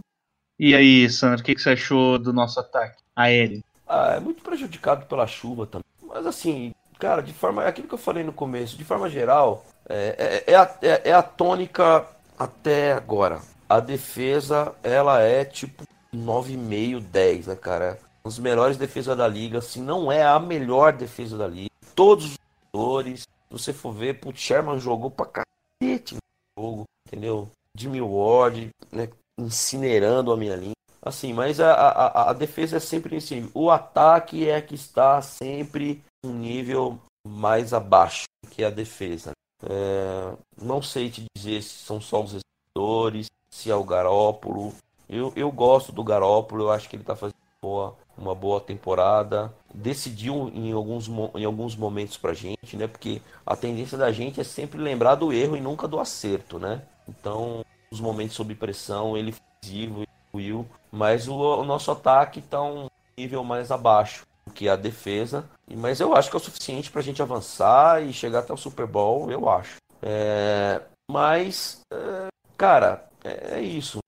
[SPEAKER 1] E aí, Sandro, o que, que você achou do nosso ataque aéreo?
[SPEAKER 2] Ah, é muito prejudicado pela chuva também. Mas assim, cara, de forma. Aquilo que eu falei no começo, de forma geral, é, é, é a, é, é a tônica até agora. A defesa, ela é tipo 9,5, 10, né, cara? Dos melhores defesas da liga, se não é a melhor defesa da liga. Todos os jogadores, se você for ver, putz, Sherman jogou pra cacete no jogo, entendeu? Jimmy Ward, né, incinerando a minha linha. Assim, mas a, a, a defesa é sempre assim. O ataque é que está sempre um nível mais abaixo que a defesa. É, não sei te dizer se são só os recebedores, se é o Garópolo. Eu, eu gosto do Garópolo, eu acho que ele está fazendo boa, uma boa temporada. Decidiu em alguns, em alguns momentos pra gente, né? Porque a tendência da gente é sempre lembrar do erro e nunca do acerto, né? Então, os momentos sob pressão, ele evoluiu, mas o, o nosso ataque está um nível mais abaixo que a defesa. Mas eu acho que é o suficiente para a gente avançar e chegar até o Super Bowl, eu acho. É, mas, é, cara, é, é isso.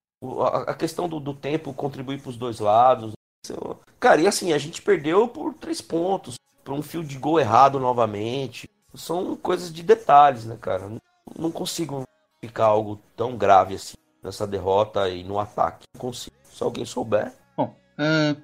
[SPEAKER 2] A, a questão do, do tempo contribui para os dois lados. Cara, e assim, a gente perdeu por três pontos, por um fio de gol errado novamente. São coisas de detalhes, né, cara? Não consigo ficar algo tão grave assim nessa derrota e no ataque. Não consigo. Se alguém souber.
[SPEAKER 1] Bom, uh,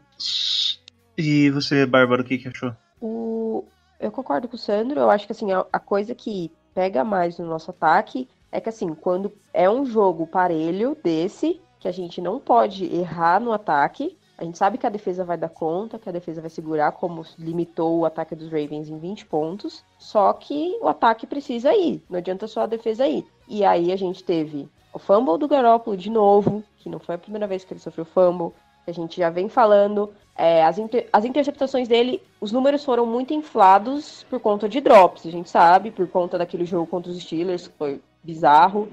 [SPEAKER 1] e você, Bárbara, o que, que achou?
[SPEAKER 3] O... Eu concordo com o Sandro. Eu acho que assim, a, coisa que pega mais no nosso ataque é que assim, quando é um jogo parelho desse, que a gente não pode errar no ataque, a gente sabe que a defesa vai dar conta, que a defesa vai segurar, como limitou o ataque dos Ravens em 20 pontos. Só que o ataque precisa ir, não adianta só a defesa ir. E aí a gente teve o fumble do Garoppolo de novo, que não foi a primeira vez que ele sofreu fumble. A gente já vem falando. É, as, inter as interceptações dele, os números foram muito inflados por conta de drops, a gente sabe, por conta daquele jogo contra os Steelers, que foi bizarro.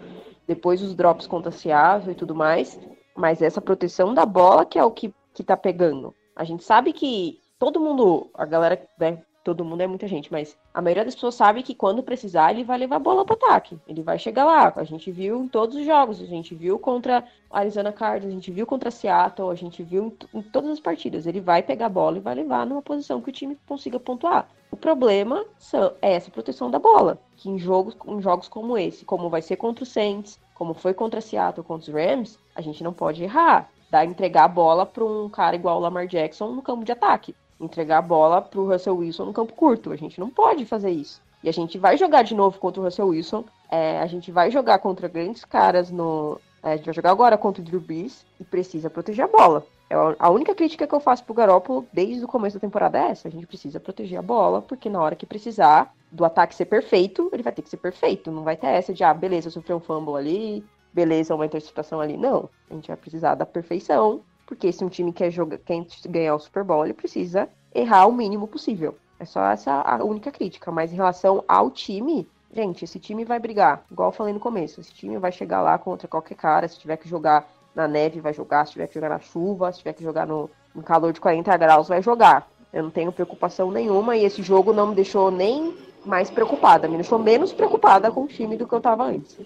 [SPEAKER 3] Depois os drops contra Seattle e tudo mais. Mas essa proteção da bola que é o que que tá pegando. A gente sabe que todo mundo, a galera, né, todo mundo é muita gente, mas a maioria das pessoas sabe que quando precisar ele vai levar a bola pro ataque. Ele vai chegar lá. A gente viu em todos os jogos, a gente viu contra Arizona Cardinals, a gente viu contra Seattle, a gente viu em, em todas as partidas. Ele vai pegar a bola e vai levar numa posição que o time consiga pontuar. O problema são, é essa proteção da bola, que em jogos, em jogos como esse, como vai ser contra o Saints, como foi contra Seattle, contra os Rams, a gente não pode errar dar entregar a bola para um cara igual o Lamar Jackson no campo de ataque, entregar a bola para o Russell Wilson no campo curto. A gente não pode fazer isso. E a gente vai jogar de novo contra o Russell Wilson. É, a gente vai jogar contra grandes caras no. É, a gente vai jogar agora contra o Drew Brees e precisa proteger a bola. É a única crítica que eu faço pro Garoppolo desde o começo da temporada é essa. A gente precisa proteger a bola, porque na hora que precisar do ataque ser perfeito, ele vai ter que ser perfeito. Não vai ter essa de, ah, beleza, sofreu um fumble ali, beleza, uma interceptação ali. Não, a gente vai precisar da perfeição, porque se um time quer, jogar, quer ganhar o Super Bowl, ele precisa errar o mínimo possível. É só essa a única crítica. Mas em relação ao time, gente, esse time vai brigar, igual eu falei no começo. Esse time vai chegar lá contra qualquer cara. Se tiver que jogar na neve, vai jogar. Se tiver que jogar na chuva, se tiver que jogar no, no calor de 40 graus, vai jogar. Eu não tenho preocupação nenhuma e esse jogo não me deixou nem mais preocupada, me deixou menos preocupada com o time do que eu tava antes.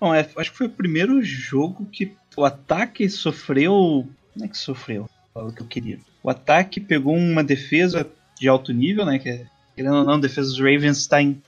[SPEAKER 1] Bom, é, acho que foi o primeiro jogo que o ataque sofreu. Não é que sofreu, falo o que eu queria. O ataque pegou uma defesa de alto nível, né? Que, é, querendo ou não, a defesa dos Ravens está em,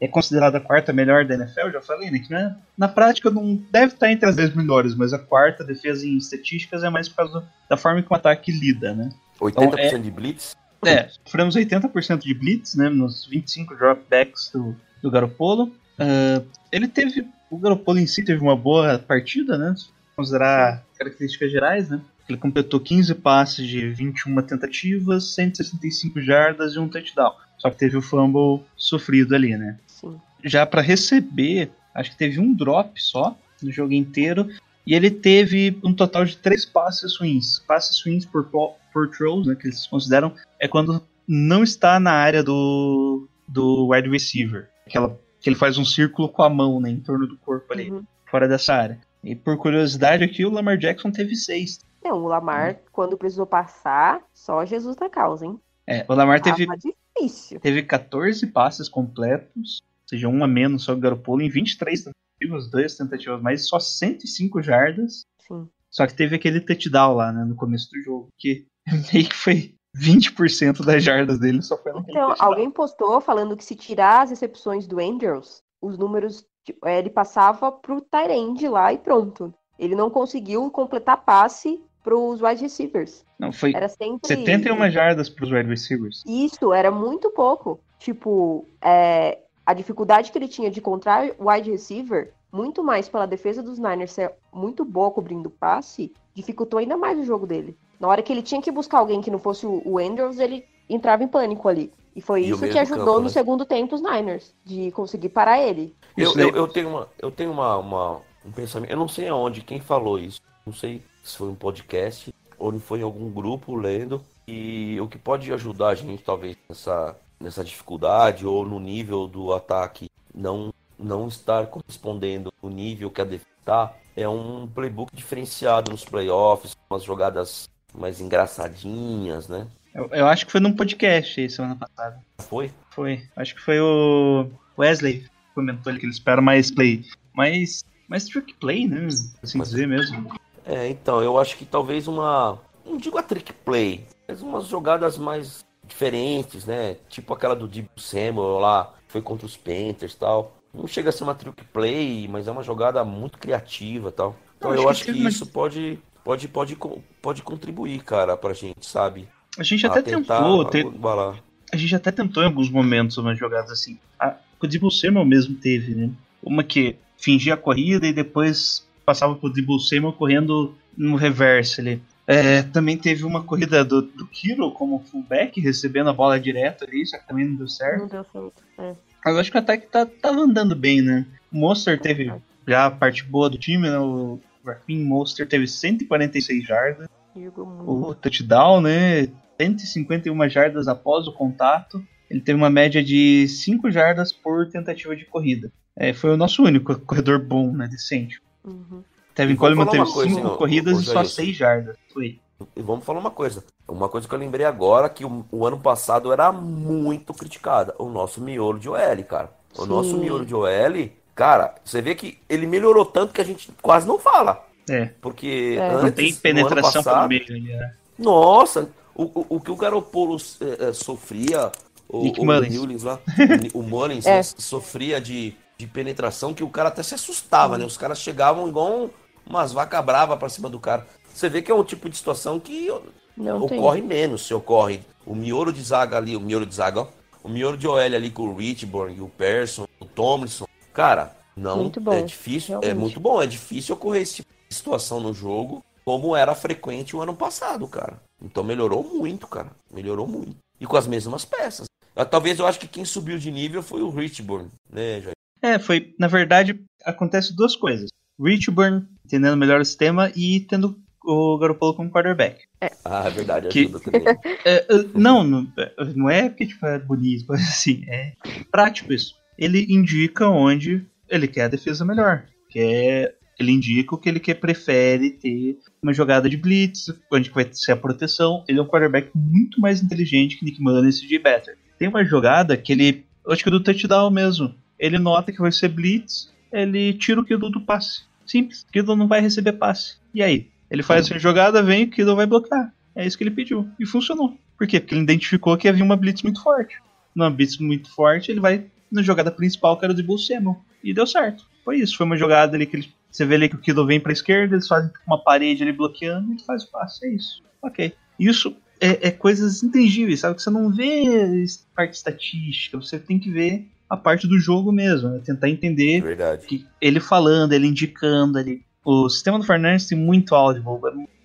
[SPEAKER 1] é considerada a quarta melhor da NFL, já falei, né? Que né, na prática não deve estar entre as 10 melhores, mas a quarta defesa em estatísticas é mais por causa da forma que o ataque lida, né?
[SPEAKER 2] 80% então, é, de blitz?
[SPEAKER 1] É, sofremos 80% de blitz, né? Nos 25 dropbacks do, do Garopolo. Uh, ele teve o Garoppolo em si teve uma boa partida, né? Se considerar características gerais, né? Ele completou 15 passes de 21 tentativas, 165 jardas e um touchdown. Só que teve o fumble sofrido ali, né?
[SPEAKER 3] Sim.
[SPEAKER 1] Já para receber, acho que teve um drop só no jogo inteiro. E ele teve um total de três passes swings. Passes swings por, por throws, né, que eles consideram, é quando não está na área do, do wide receiver. Aquela que ele faz um círculo com a mão, né, em torno do corpo ali, uhum. fora dessa área. E por curiosidade aqui, o Lamar Jackson teve seis.
[SPEAKER 3] Não, o Lamar, uhum. quando precisou passar, só Jesus da causa, hein?
[SPEAKER 1] É, o Lamar teve,
[SPEAKER 3] difícil.
[SPEAKER 1] teve 14 passes completos, ou seja, um a menos só o Garoppolo, em 23 tentativas, duas tentativas mais, só 105 jardas.
[SPEAKER 3] Sim.
[SPEAKER 1] Só que teve aquele touchdown lá, né, no começo do jogo, que meio que foi 20% das jardas dele só foi naquele
[SPEAKER 3] Então, alguém postou falando que se tirar as recepções do Andrews, os números, tipo, é, ele passava pro Tyrande lá e pronto. Ele não conseguiu completar passe pros wide receivers.
[SPEAKER 1] Não, foi
[SPEAKER 3] era sempre...
[SPEAKER 1] 71 jardas pros wide receivers.
[SPEAKER 3] Isso, era muito pouco. Tipo, é, a dificuldade que ele tinha de encontrar wide receiver, muito mais pela defesa dos Niners ser muito boa cobrindo passe, dificultou ainda mais o jogo dele. Na hora que ele tinha que buscar alguém que não fosse o Andrews, ele entrava em pânico ali. E foi e isso que ajudou campo, no né? segundo tempo os Niners, de conseguir parar ele.
[SPEAKER 2] Eu, eu, eu tenho, uma, eu tenho uma, uma, um pensamento, eu não sei aonde, quem falou isso. Não sei se foi um podcast ou foi em algum grupo lendo. E o que pode ajudar a gente, talvez, nessa, nessa dificuldade ou no nível do ataque não, não estar correspondendo no nível que a defesa está, é um playbook diferenciado nos playoffs, umas jogadas mais engraçadinhas, né?
[SPEAKER 1] Eu, eu acho que foi num podcast aí semana passada.
[SPEAKER 2] Foi?
[SPEAKER 1] Foi. Acho que foi o Wesley que comentou ali que ele espera mais play. Mais, mais trick play, né? Assim
[SPEAKER 2] Mas-
[SPEAKER 1] dizer mesmo.
[SPEAKER 2] É, então, eu acho que talvez uma. Não digo a trick play, mas umas jogadas mais diferentes, né? Tipo aquela do Deep Samuel lá, que foi contra os Panthers e tal. Não chega a ser uma trick play, mas é uma jogada muito criativa e tal. Então
[SPEAKER 1] Eu acho
[SPEAKER 2] eu
[SPEAKER 1] que
[SPEAKER 2] acho que isso pode, pode, pode, co- pode contribuir, cara, pra gente, sabe?
[SPEAKER 1] A gente até tentou, a gente até tentou em alguns momentos umas jogadas assim. A, o Debo Samuel mesmo teve, né? Uma que fingia a corrida e depois passava pro Debo Samuel correndo no reverse ali. É, também teve uma corrida do, do Kiro como fullback, recebendo a bola direto ali, só que também não deu certo.
[SPEAKER 3] Não deu certo. É.
[SPEAKER 1] Eu acho que o ataque tá, tava andando bem, né? O Monster teve já a parte boa do time, né? O Rafinha Monster teve 146 jardas, o touchdown, né? 151 jardas após o contato. Ele teve uma média de 5 jardas por tentativa de corrida. É, foi o nosso único corredor bom, né? Decente.
[SPEAKER 3] Uhum.
[SPEAKER 1] Tevin Coleman teve
[SPEAKER 2] uma coisa,
[SPEAKER 1] 5
[SPEAKER 2] hein, ô-
[SPEAKER 1] corridas e só
[SPEAKER 2] Jair?
[SPEAKER 1] 6 jardas. Foi.
[SPEAKER 2] E vamos falar uma coisa. Uma coisa que eu lembrei agora, que o, o ano passado era muito criticada. O nosso miolo de OL, cara. O
[SPEAKER 3] Sim.
[SPEAKER 2] nosso miolo de OL, cara, você vê que ele melhorou tanto que a gente quase não fala.
[SPEAKER 1] É.
[SPEAKER 2] Porque
[SPEAKER 3] É.
[SPEAKER 2] antes,
[SPEAKER 1] Não tem
[SPEAKER 2] no
[SPEAKER 1] penetração
[SPEAKER 2] passado,
[SPEAKER 1] meio. né?
[SPEAKER 2] Nossa, o, o, o que o Garoppolo eh, eh, sofria, o,
[SPEAKER 1] Nick
[SPEAKER 2] o
[SPEAKER 1] Mullins.
[SPEAKER 2] Mullins lá, o Mullins
[SPEAKER 3] É.
[SPEAKER 2] né, sofria de, de penetração que o cara até se assustava, né? Os caras chegavam igual um- umas vacas bravas pra cima do cara. Você vê que é um tipo de situação que
[SPEAKER 3] Não tem.
[SPEAKER 2] ocorre menos se ocorre. O miolo de zaga ali, o miolo de zaga, ó, o miolo de OL ali com o Richburn, o Persson, o Tomlinson. Cara, não
[SPEAKER 3] Muito bom,
[SPEAKER 2] é difícil, é
[SPEAKER 3] realmente.
[SPEAKER 2] muito bom, é difícil ocorrer esse tipo de situação no jogo, como era frequente o ano passado, cara. Então melhorou muito, cara. Melhorou muito. E com as mesmas peças. Ah, Talvez eu acho que quem subiu de nível foi o Richburn, né, Jair?
[SPEAKER 1] É, foi. Na verdade, acontece duas coisas. Richburn entendendo melhor o sistema e tendo o Garoppolo como quarterback.
[SPEAKER 2] Ah, é verdade,
[SPEAKER 1] Que-
[SPEAKER 2] ajuda também.
[SPEAKER 1] É, é, não, não, é, é porque tipo, é bonito, mas assim, é prático isso. Ele indica onde ele quer a defesa melhor. Que é, ele indica o que ele quer, prefere ter uma jogada de blitz, onde vai ser a proteção. Ele é um quarterback muito mais inteligente que Nick Mullins e CJ Better. Tem uma jogada que ele, acho que é do touchdown mesmo. Ele nota que vai ser blitz, ele tira o Kido do passe. Simples, o Kido não vai receber passe. E aí? Ele faz essa jogada, vem, o Kido vai bloquear. É isso que ele pediu. E funcionou. Por quê? Porque ele identificou que havia uma blitz muito forte. Numa blitz muito forte, ele vai na jogada principal, que era o de Samuel. E deu certo. Foi isso. Foi uma jogada ali que ele, você vê ali que o Kido vem pra esquerda, eles fazem uma parede ali bloqueando e ele faz o passe. É isso. Ok. Isso é, é coisas intangíveis, sabe? Que você não vê parte estatística, você tem que ver a parte do jogo mesmo. Né? Tentar entender
[SPEAKER 2] verdade.
[SPEAKER 1] que ele falando, ele indicando ali. O sistema do Fernandes tem muito áudio,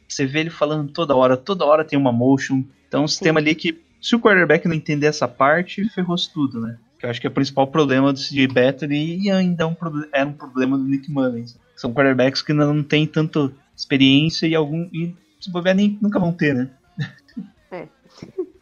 [SPEAKER 1] você vê ele falando toda hora, toda hora tem uma motion. Então, um sistema ali que, se o quarterback não entender essa parte, ferrou-se tudo, né? Que eu acho que é o principal problema do CJ Better e ainda é um, era um problema do Nick Mullins. São quarterbacks que não têm tanto experiência e algum. E se bobear, nem nunca vão ter, né?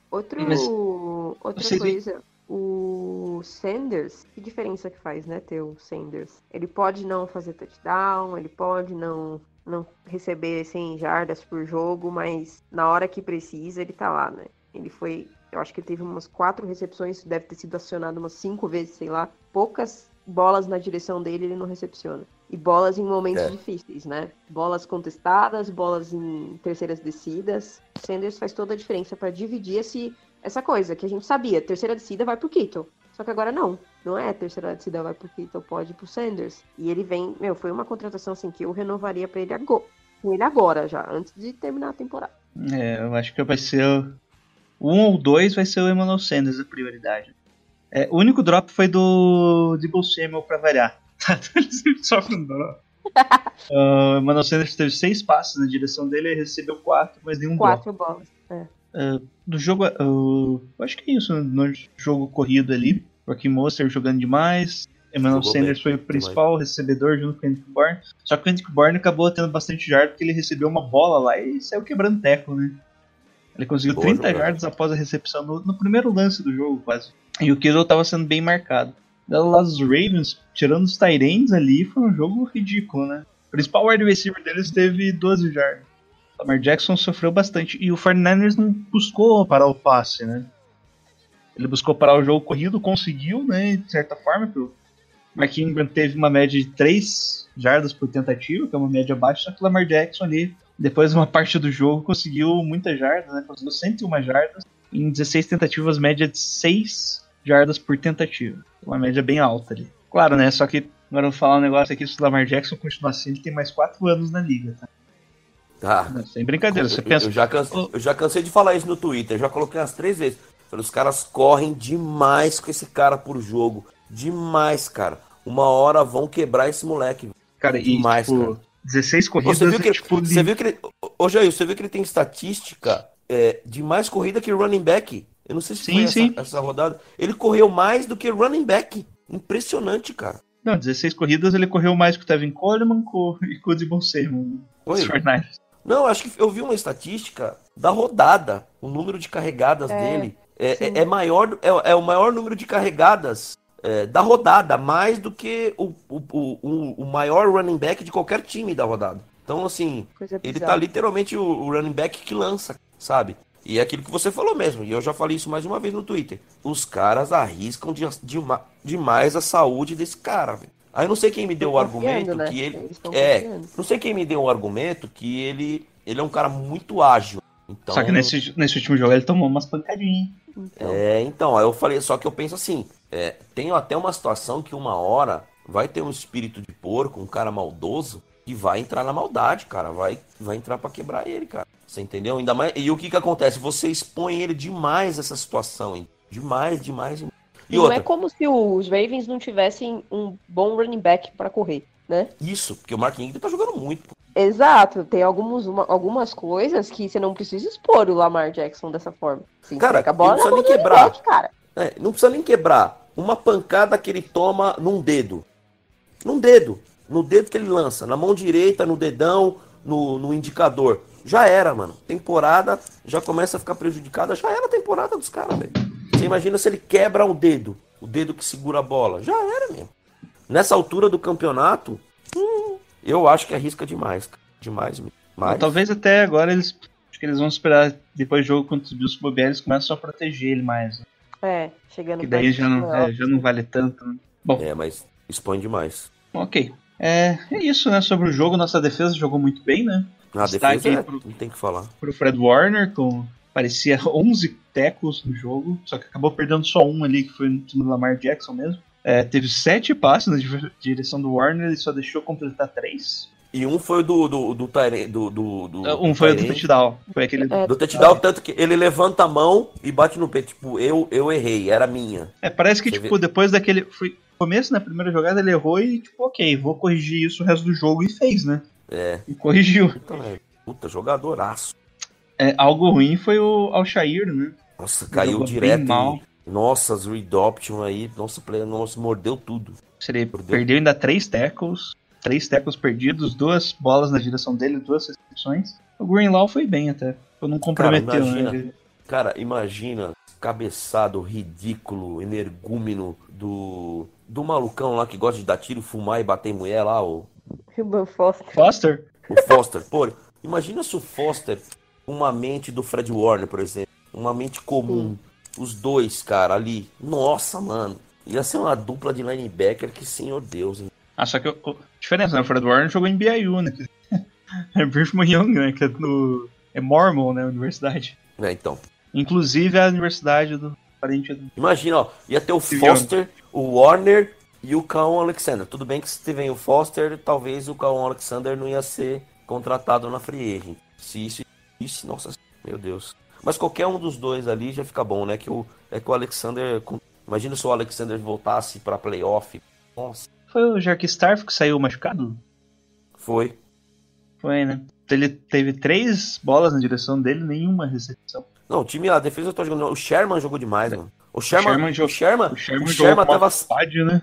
[SPEAKER 3] Outro,
[SPEAKER 1] Mas-
[SPEAKER 3] outra coisa, o Sanders, que diferença que faz, né, ter o Sanders? Ele pode não fazer touchdown, ele pode não, não receber 100 jardas por jogo, mas na hora que precisa, ele tá lá, né? Ele foi, eu acho que ele teve umas quatro recepções, deve ter sido acionado umas cinco vezes, sei lá. Poucas bolas na direção dele ele não recepciona. E bolas em momentos
[SPEAKER 2] É.
[SPEAKER 3] difíceis, né? Bolas contestadas, bolas em terceiras descidas. Sanders faz toda a diferença para dividir esse, essa coisa que a gente sabia. Terceira descida vai pro Kittle. Só que agora não. Não é terceira descida vai pro Kittle, pode ir pro Sanders. E ele vem, meu, foi uma contratação assim que eu renovaria para ele agora. Com ele agora já, antes de terminar a temporada.
[SPEAKER 1] É, eu acho que vai ser. Um ou dois vai ser o Emmanuel Sanders a prioridade. É, o único drop foi do Debo Samuel pra variar. Ele sempre sofre um drop. O Emmanuel Sanders teve seis passes na direção dele, ele recebeu quatro, mas nenhum drop.
[SPEAKER 3] Quatro bolas. É.
[SPEAKER 1] No jogo, ah, eu acho que é isso, no jogo corrido ali. Joaquim Monster jogando demais. Emmanuel
[SPEAKER 2] Jogou
[SPEAKER 1] Sanders
[SPEAKER 2] bem,
[SPEAKER 1] foi o principal recebedor junto com o Henrique Bourne. Só que o Henrique Bourne acabou tendo bastante jardas porque ele recebeu uma bola lá e saiu quebrando teco, né? Ele conseguiu
[SPEAKER 2] Boa
[SPEAKER 1] 30
[SPEAKER 2] jogada.
[SPEAKER 1] jardas após a recepção no, no primeiro lance do jogo, quase. E o Kittle estava sendo bem marcado. Do dos Ravens, tirando os Tyrants ali, foi um jogo ridículo, né? O principal wide receiver deles teve 12 jardas. Lamar Jackson sofreu bastante. E o 49ers não buscou parar o passe, né? Ele buscou parar o jogo corrido, conseguiu, né? De certa forma, o Mark Ingram teve uma média de 3 jardas por tentativa, que é uma média baixa, só que o Lamar Jackson ali, depois de uma parte do jogo, conseguiu muitas jardas, né? Conseguiu 101 jardas em 16 tentativas, média de 6 jardas por tentativa. Uma média bem alta ali. Claro, né? Só que agora eu vou falar um negócio aqui, se o Lamar Jackson continuar assim, ele tem mais 4 anos na liga, tá?
[SPEAKER 2] Tá.
[SPEAKER 1] Sem brincadeira, você
[SPEAKER 2] Eu-
[SPEAKER 1] pensa.
[SPEAKER 2] Eu já, cansei, eu já cansei de falar isso no Twitter, já coloquei umas três vezes. Falei, Os caras correm demais com esse cara por jogo. Demais, cara. Uma hora vão quebrar esse moleque.
[SPEAKER 1] Cara, e
[SPEAKER 2] demais,
[SPEAKER 1] tipo,
[SPEAKER 2] cara.
[SPEAKER 1] 16 corridas,
[SPEAKER 2] Você viu que, ele-
[SPEAKER 1] tipo,
[SPEAKER 2] você viu que ele. Ô, Jair, você viu que ele tem estatística é, de mais corrida que running back? Eu não sei se
[SPEAKER 1] Sim,
[SPEAKER 2] foi
[SPEAKER 1] sim.
[SPEAKER 2] Essa, essa rodada. Ele correu mais do que running back. Impressionante, cara.
[SPEAKER 1] Não, 16 corridas ele correu mais que o Tevin Coleman e com o Debo Samuel.
[SPEAKER 2] Foi?
[SPEAKER 1] Os 49ers.
[SPEAKER 2] Não, acho que eu vi uma estatística da rodada. O número de carregadas
[SPEAKER 3] É,
[SPEAKER 2] dele é, é, é maior, é, é o maior número de carregadas é, da rodada, mais do que o, o, o, o- maior running back de qualquer time da rodada. Então, assim, ele tá literalmente o, o running back que lança, sabe? E é aquilo que você falou mesmo, e eu já falei isso mais uma vez no Twitter. Os caras arriscam de, de- demais a saúde desse cara, velho. Aí eu não sei quem me deu o argumento
[SPEAKER 3] né?
[SPEAKER 2] que ele. É,
[SPEAKER 3] confiando.
[SPEAKER 2] não sei quem me deu o argumento que ele, ele é um cara muito ágil. Então,
[SPEAKER 1] Só que nesse, nesse último jogo ele tomou umas pancadinhas.
[SPEAKER 3] Então,
[SPEAKER 2] É, então, aí eu falei, só que eu penso assim, é, tem até uma situação que uma hora vai ter um espírito de porco, um cara maldoso, que vai entrar na maldade, cara, vai, vai entrar pra quebrar ele, cara. Você entendeu? Ainda mais. E o que que acontece? Você expõe ele demais essa situação, hein? Demais, demais. demais. E
[SPEAKER 3] não
[SPEAKER 2] outra,
[SPEAKER 3] é como se os Ravens não tivessem um bom running back pra correr, né?
[SPEAKER 2] isso, porque o Mark Ingram tá jogando muito.
[SPEAKER 3] Exato, tem alguns, uma- algumas coisas que você não precisa expor o Lamar Jackson dessa forma. Você
[SPEAKER 2] Cara,
[SPEAKER 3] a bola
[SPEAKER 2] não precisa nem quebrar.
[SPEAKER 3] back, cara.
[SPEAKER 2] É, não precisa nem quebrar. Uma pancada que ele toma num dedo. Num dedo. No dedo que ele lança. Na mão direita, no dedão, no, no indicador. Já era, mano. Temporada já começa a ficar prejudicada. Já era a temporada dos caras, velho. Você imagina se ele quebra o dedo. O dedo que segura a bola. Já era mesmo. Nessa altura do campeonato, hum, eu acho que arrisca demais. cara. Demais mesmo. Mas,
[SPEAKER 1] Talvez até agora eles. Acho que eles vão esperar depois do jogo contra os Bills bobear, eles começam a proteger ele mais. né?
[SPEAKER 3] É, chegando
[SPEAKER 1] Que daí já não, é, já não vale tanto. Né? Bom,
[SPEAKER 2] É, mas expõe demais.
[SPEAKER 1] ok. É, é isso, né? Sobre o jogo, nossa defesa jogou muito bem, né?
[SPEAKER 2] A
[SPEAKER 1] Destaque
[SPEAKER 2] defesa é,
[SPEAKER 1] pro-
[SPEAKER 2] não tem que falar.
[SPEAKER 1] Pro Fred Warner, com parecia 11 tackles no jogo, só que acabou perdendo só um ali, que foi no time do Lamar Jackson mesmo. É, teve sete passes na di- direção do Warner, ele só deixou completar três.
[SPEAKER 2] E um foi do do do, do, do, do
[SPEAKER 1] Um foi o do touchdown, foi aquele
[SPEAKER 3] É,
[SPEAKER 2] Do touchdown, tanto que ele levanta a mão e bate no peito. Tipo, eu, eu errei, era minha.
[SPEAKER 1] É, parece que,
[SPEAKER 2] Você
[SPEAKER 1] tipo, depois daquele. Foi começo, na primeira jogada, ele errou e, tipo, ok, vou corrigir isso o resto do jogo e fez, né?
[SPEAKER 2] É.
[SPEAKER 1] E corrigiu.
[SPEAKER 2] Puta, velho. Puta, jogadoraço.
[SPEAKER 1] É, algo ruim foi o Alshair, né?
[SPEAKER 2] Nossa, caiu direto.
[SPEAKER 1] mal.
[SPEAKER 2] Nossa, as read option aí. Nossa, play, nossa, mordeu tudo.
[SPEAKER 1] Ele
[SPEAKER 2] Perdeu.
[SPEAKER 1] perdeu ainda três tackles, três tackles perdidos, duas bolas na direção dele, duas recepções. O Greenlaw foi bem até. Não
[SPEAKER 2] Cara,
[SPEAKER 1] comprometeu,
[SPEAKER 2] imagina.
[SPEAKER 1] né? Ele-
[SPEAKER 2] Cara, imagina cabeçado ridículo, energúmeno do. Do malucão lá que gosta de dar tiro, fumar e bater em mulher lá, o,
[SPEAKER 3] Ruben Foster.
[SPEAKER 1] Foster?
[SPEAKER 2] o Foster. Pô, imagina se o Foster, uma mente do Fred Warner, por exemplo, uma mente comum, os dois, cara, ali. Nossa, mano. Ia ser uma dupla de linebacker que, senhor Deus, hein?
[SPEAKER 1] Ah, só que o, o- diferença, né? O Fred Warner jogou em BYU, né? É Brigham Young, né? Que é, no, é Mormon, né? A universidade.
[SPEAKER 2] É, então.
[SPEAKER 1] Inclusive a universidade do parente do.
[SPEAKER 2] Imagina, ó, ia ter o
[SPEAKER 1] Steve
[SPEAKER 2] Foster, o Warner e o Cão Alexander. Tudo bem que se tiver o Foster, talvez o Cão Alexander não ia ser contratado na free agent. Se isso, isso, nossa, meu Deus. Mas qualquer um dos dois ali já fica bom, né? Que o, é que o Alexander. Imagina se o Alexander voltasse pra playoff. Nossa,
[SPEAKER 1] Foi o Jark Starf que saiu machucado?
[SPEAKER 2] foi.
[SPEAKER 1] Foi, né? Ele teve três bolas na direção dele, nenhuma recepção.
[SPEAKER 2] Não, o time, a defesa tá jogando. O Sherman jogou demais, mano. O Sherman,
[SPEAKER 1] Sherman
[SPEAKER 2] o
[SPEAKER 1] jogou-
[SPEAKER 2] Sherman,
[SPEAKER 1] O Sherman,
[SPEAKER 2] o
[SPEAKER 1] jogou
[SPEAKER 2] Sherman
[SPEAKER 1] com uma
[SPEAKER 2] tava
[SPEAKER 1] vontade, né?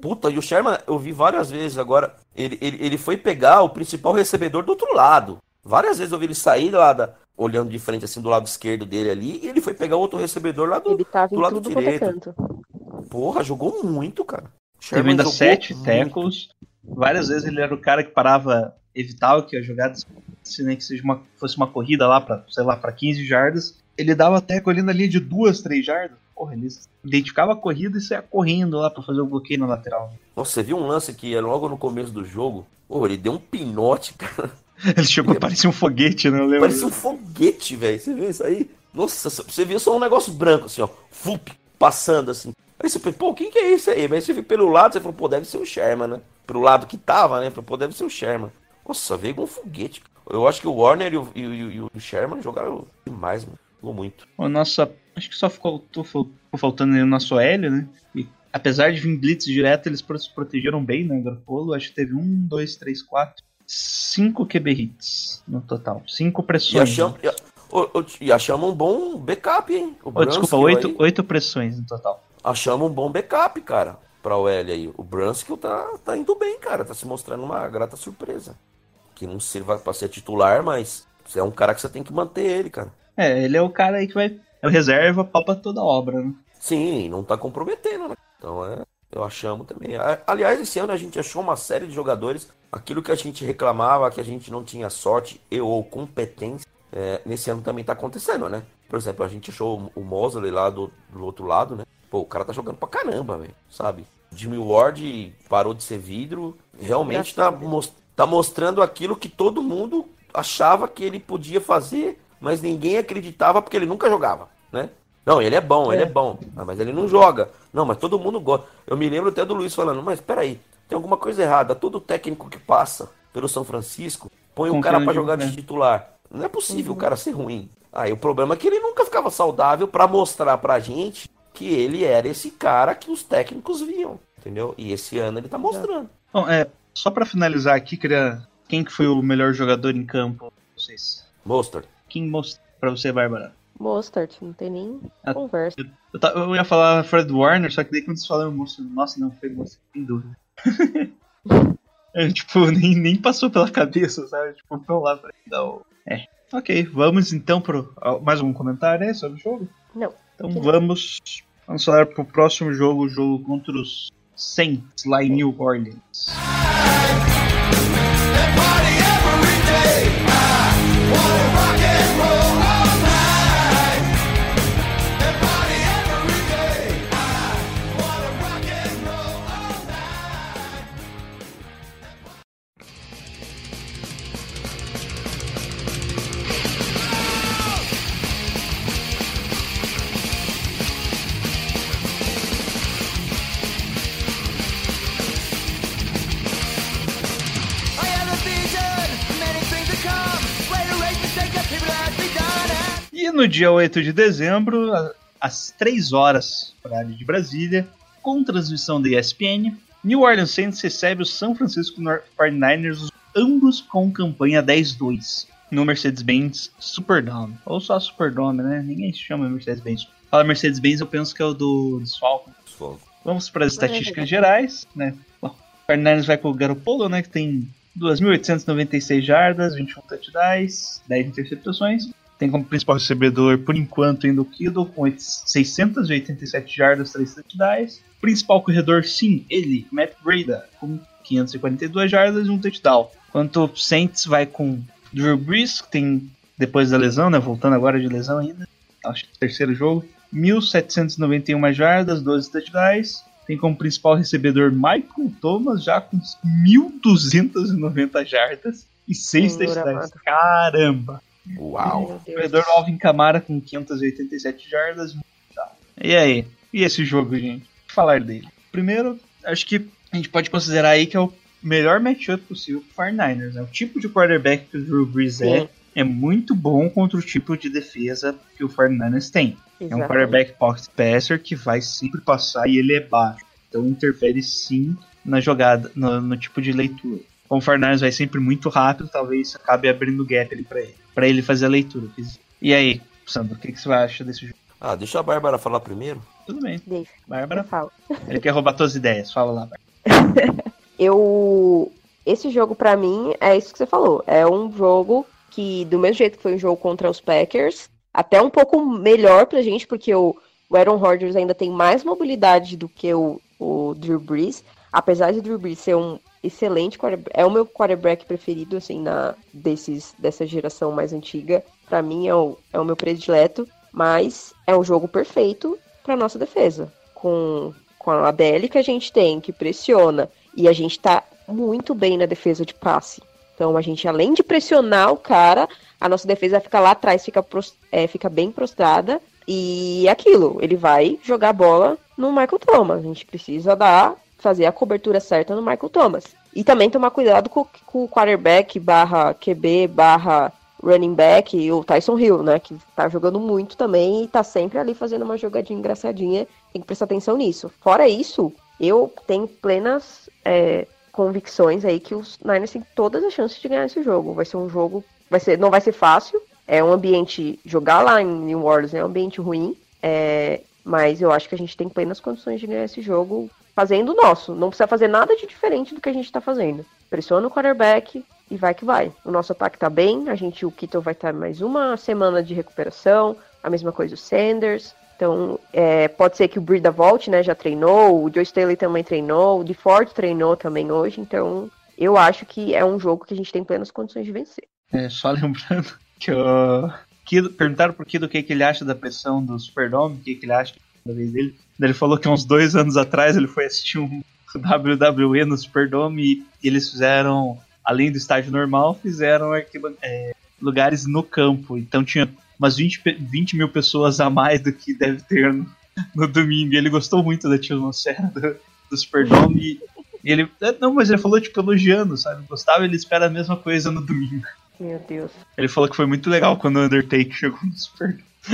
[SPEAKER 2] Puta, e o Sherman, eu vi várias vezes agora. Ele, ele, ele foi pegar o principal recebedor do outro lado. Várias vezes eu vi ele sair lá da, olhando de frente, assim, do lado esquerdo dele ali. E ele foi pegar outro recebedor lá do.
[SPEAKER 3] Ele tava
[SPEAKER 2] do lado
[SPEAKER 3] é
[SPEAKER 2] direito. Porra, jogou muito, cara. Sherman
[SPEAKER 1] ainda sete tackles. Várias vezes ele era o cara que parava, evitava que as jogadas blitz, né, que seja uma, fosse uma corrida lá para, sei lá, para 15 jardas, ele dava teco ali na linha de duas, três jardas. Porra, ele identificava a corrida e saia correndo lá para fazer o bloqueio na lateral.
[SPEAKER 2] Nossa, você viu um lance que é logo no começo do jogo? Pô, ele deu um pinote, cara.
[SPEAKER 1] Ele chegou, parecia um foguete, né? Eu lembro.
[SPEAKER 2] Parecia um foguete, velho. Você viu isso aí? Nossa, você viu só um negócio branco, assim, ó. Fup, passando assim. Aí você pensa, pô, quem que é isso aí? Mas você viu pelo lado, você falou, pô, deve ser o Sherman, né? Pro lado que tava, né? Pô, deve ser o Sherman. Nossa, veio com um foguete. Eu acho que o Warner e o, e, o- e o Sherman jogaram demais, mano. Jogou muito.
[SPEAKER 1] O nosso, acho que só ficou, tô- ficou faltando aí o nosso Hélio, né? E, apesar de vir blitz direto, eles se protegeram bem, né? O Garoppolo, acho que teve um, dois, três, quatro, cinco QB hits no total. Cinco
[SPEAKER 2] E
[SPEAKER 1] pressões.
[SPEAKER 2] achamos,
[SPEAKER 1] né?
[SPEAKER 2] e, o- e achamos um bom backup, hein? O
[SPEAKER 1] Oh, desculpa,
[SPEAKER 2] Brunskill
[SPEAKER 1] oito,
[SPEAKER 2] aí.
[SPEAKER 1] oito pressões no total.
[SPEAKER 2] Achamos um bom backup, cara, pra o L aí. O Brunskill tá, tá indo bem, cara. Tá se mostrando uma grata surpresa. Que não sirva pra ser titular, mas você é um cara que você tem que manter ele, cara.
[SPEAKER 1] É, ele é o cara aí que vai. É o reserva, palpa toda a obra, né?
[SPEAKER 2] Sim, não tá comprometendo, né? Então é. Eu achamos também. Aliás, esse ano a gente achou uma série de jogadores. Aquilo que a gente reclamava, que a gente não tinha sorte e ou competência, é, nesse ano também tá acontecendo, né? Por exemplo, a gente achou o Mosley lá do, do outro lado, né? Pô, o cara tá jogando pra caramba, velho. Sabe? Jimmy Ward parou de ser vidro. Realmente tá, mos- tá mostrando aquilo que todo mundo achava que ele podia fazer, mas ninguém acreditava porque ele nunca jogava, né? Não, ele é bom, ele é bom. Ah, mas ele não joga. Não, mas todo mundo gosta. Eu me lembro até do Luiz falando, mas peraí, tem alguma coisa errada. Todo técnico que passa pelo São Francisco põe
[SPEAKER 1] Confiando
[SPEAKER 2] cara pra
[SPEAKER 1] de-
[SPEAKER 2] jogar de
[SPEAKER 1] né?
[SPEAKER 2] titular. Não é possível o cara ser ruim. Aí o problema é que ele nunca ficava saudável pra mostrar pra gente que ele era esse cara que os técnicos viam. Entendeu? E esse ano ele tá mostrando.
[SPEAKER 1] Bom, é, só pra finalizar aqui, queria. Quem que foi o melhor jogador em campo? Vocês.
[SPEAKER 2] Mostard.
[SPEAKER 1] Quem mostrou pra você, Bárbara?
[SPEAKER 3] Mostert, não tem nem
[SPEAKER 1] Ah,
[SPEAKER 3] conversa.
[SPEAKER 1] Eu, ta- eu ia falar Fred Warner, só que daí quando vocês falaram moço, nossa, não, foi moço, sem dúvida. é, tipo, nem, nem passou pela cabeça, sabe? Tipo, foi lá pra dar o. É. Ok, vamos então pro. Mais algum comentário aí sobre o jogo?
[SPEAKER 3] Não.
[SPEAKER 1] Então
[SPEAKER 3] não.
[SPEAKER 1] vamos. Vamos falar pro próximo jogo, o jogo contra os Saints lá em New Orleans. Dia 8 de dezembro, às 3 horas, horário de Brasília, com transmissão da ESPN, New Orleans Saints recebe o São Francisco 49ers, ambos com campanha 10-2, no Mercedes-Benz Superdome. Ou só Superdome, né? Ninguém se chama Mercedes-Benz. Fala Mercedes-Benz, eu penso que é o do, dos Falcons. Vamos para as estatísticas gerais, né? Bom, o 49ers vai com o Garoppolo, né? Que tem 2.896 jardas, 21 touchdowns, 10 interceptações. Tem como principal recebedor, por enquanto, ainda o Kittle, com 8- 687 jardas, 3 touchdowns. Principal corredor, sim, ele, Matt Breda, com 542 jardas e um touchdown. Enquanto o Saints vai com Drew Brees, que tem, depois da lesão, né? Voltando agora de lesão ainda. Acho que terceiro jogo. 1.791 jardas, 12 touchdowns. Tem como principal recebedor Michael Thomas, já com 1.290 jardas e 6
[SPEAKER 3] Senhor
[SPEAKER 1] touchdowns. Caramba!
[SPEAKER 2] Uau.
[SPEAKER 1] Corredor Alvin Kamara com 587 jardas. Tá. E aí? E esse jogo, gente? O que falar dele? Primeiro, acho que a gente pode considerar aí que é o melhor matchup possível pro 49ers. Né? O tipo de quarterback que o Drew Brees é,
[SPEAKER 3] Sim.
[SPEAKER 1] é muito bom contra o tipo de defesa que o 49ers tem. É um
[SPEAKER 3] Exatamente.
[SPEAKER 1] quarterback pocket passer que vai sempre passar e ele é baixo. Então interfere sim na jogada, no, no tipo de leitura. Como o Fernandes vai sempre muito rápido, talvez acabe abrindo gap ali pra ele. Pra ele fazer a leitura. E aí, Sandro, o que, que você acha desse jogo?
[SPEAKER 2] Ah, deixa a Bárbara falar primeiro.
[SPEAKER 1] Tudo bem.
[SPEAKER 3] Deixa,
[SPEAKER 1] Bárbara,
[SPEAKER 3] falo.
[SPEAKER 1] ele quer roubar tuas ideias. Fala lá, Bárbara.
[SPEAKER 3] Eu. Esse jogo, pra mim, é isso que você falou. É um jogo que, do mesmo jeito que foi um jogo contra os Packers, até um pouco melhor pra gente, porque o, o Aaron Rodgers ainda tem mais mobilidade do que o, o Drew Brees. Apesar de Drew Brees ser um excelente quarterback. É o meu quarterback preferido, assim, na, desses, dessa geração mais antiga. Pra mim é o, é o meu predileto. Mas é um jogo perfeito pra nossa defesa. Com, com a ADL que a gente tem, que pressiona. E a gente tá muito bem na defesa de passe. Então a gente, além de pressionar o cara, a nossa defesa fica lá atrás, fica, é, fica bem prostrada. E é aquilo, ele vai jogar a bola no Michael Thomas. A gente precisa dar, fazer a cobertura certa no Michael Thomas. E também tomar cuidado com, com o quarterback barra QB barra running back e o Tyson Hill, né? Que tá jogando muito também e tá sempre ali fazendo uma jogadinha engraçadinha. Tem que prestar atenção nisso. Fora isso, eu tenho plenas é, convicções aí que os Niners têm todas as chances de ganhar esse jogo. Vai ser um jogo, vai ser, não vai ser fácil. É um ambiente jogar lá em New Orleans é um ambiente ruim, é, mas eu acho que a gente tem plenas condições de ganhar esse jogo fazendo o nosso. Não precisa fazer nada de diferente do que a gente tá fazendo. Pressiona o quarterback e vai que vai. O nosso ataque tá bem, a gente o Kittle vai estar mais uma semana de recuperação, a mesma coisa o Sanders. Então, é, pode ser que o Brida volte, né? Já treinou, o Joe Staley também treinou, o DeFord treinou também hoje. Então, eu acho que é um jogo que a gente tem plenas condições de vencer.
[SPEAKER 1] É, só lembrando que o Kido, perguntaram pro Kido o que, que ele acha da pressão do Superdome, o que, que ele acha da vez dele. Ele falou que uns dois anos atrás ele foi assistir um WWE no Superdome e eles fizeram, além do estágio normal, fizeram é, lugares no campo. Então tinha umas 20, pe- 20 mil pessoas a mais do que deve ter no, no domingo. E ele gostou muito da atmosfera do, do Superdome. E e ele. é, Não, mas ele falou, tipo, elogiando, sabe? Gostava, ele espera a mesma coisa no domingo.
[SPEAKER 3] Meu Deus.
[SPEAKER 1] Ele falou que foi muito legal quando o Undertaker chegou no Super.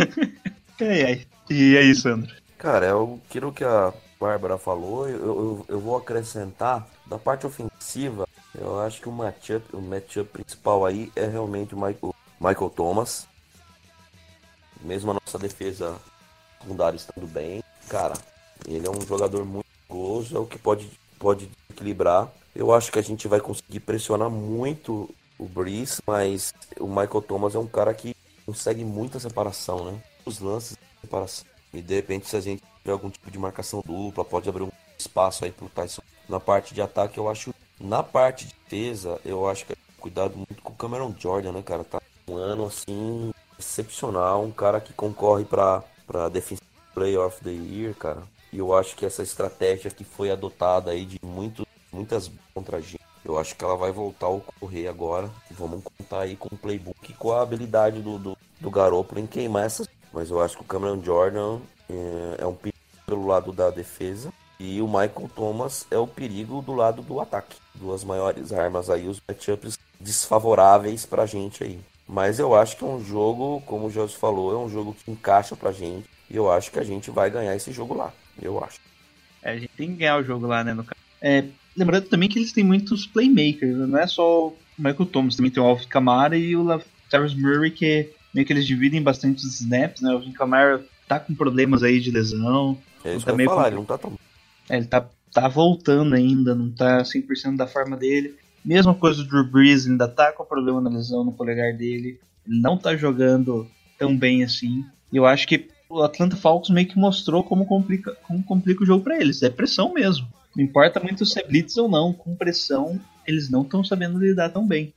[SPEAKER 1] ai, ai. E é isso, André.
[SPEAKER 2] Cara, é aquilo que a Bárbara falou, eu, eu, eu vou acrescentar da parte ofensiva, eu acho que o matchup, o matchup principal aí é realmente o Michael, Michael Thomas. Mesmo a nossa defesa secundária estando bem, cara, ele é um jogador muito perigoso, é o que pode, pode equilibrar. Eu acho que a gente vai conseguir pressionar muito o Breeze, mas o Michael Thomas é um cara que consegue muita separação, né? Os lances de separação. E de repente, se a gente tiver algum tipo de marcação dupla, pode abrir um espaço aí pro Tyson. Na parte de ataque, eu acho. Na parte de defesa, eu acho que é cuidado muito com o Cameron Jordan, né, cara? Tá um ano assim excepcional, um cara que concorre pra Defensive Player of the Year, cara. E eu acho que essa estratégia que foi adotada aí de muito, muitas contra a gente, eu acho que ela vai voltar a ocorrer agora. Vamos contar aí com o playbook e com a habilidade do, do, do Garoppolo em queimar essas. Mas eu acho que o Cameron Jordan é, é um perigo pelo lado da defesa. E o Michael Thomas é o perigo do lado do ataque. Duas maiores armas aí, os matchups desfavoráveis pra gente aí. Mas eu acho que é um jogo, como o Jorge falou, é um jogo que encaixa pra gente. E eu acho que a gente vai ganhar esse jogo lá. Eu acho.
[SPEAKER 1] É, a gente tem que ganhar o jogo lá, né? No... É, lembrando também que eles têm muitos playmakers, não é só o Michael Thomas, também tem o Alvin Kamara e o Latavius Murray, que meio que eles dividem bastante os snaps, né? O Alvin Kamara tá com problemas aí de lesão,
[SPEAKER 2] É isso
[SPEAKER 1] Tá
[SPEAKER 2] que eu
[SPEAKER 1] meio
[SPEAKER 2] falar, ele não tá tão.
[SPEAKER 1] É, ele tá, tá voltando ainda, não tá 100% da forma dele. Mesma coisa do Drew Brees, ainda tá com problema na lesão no polegar dele. Ele não tá jogando tão bem assim. E eu acho que o Atlanta Falcons meio que mostrou como complica, como complica o jogo pra eles. É pressão mesmo. Não importa muito se é blitz ou não, com pressão eles não estão sabendo lidar tão bem.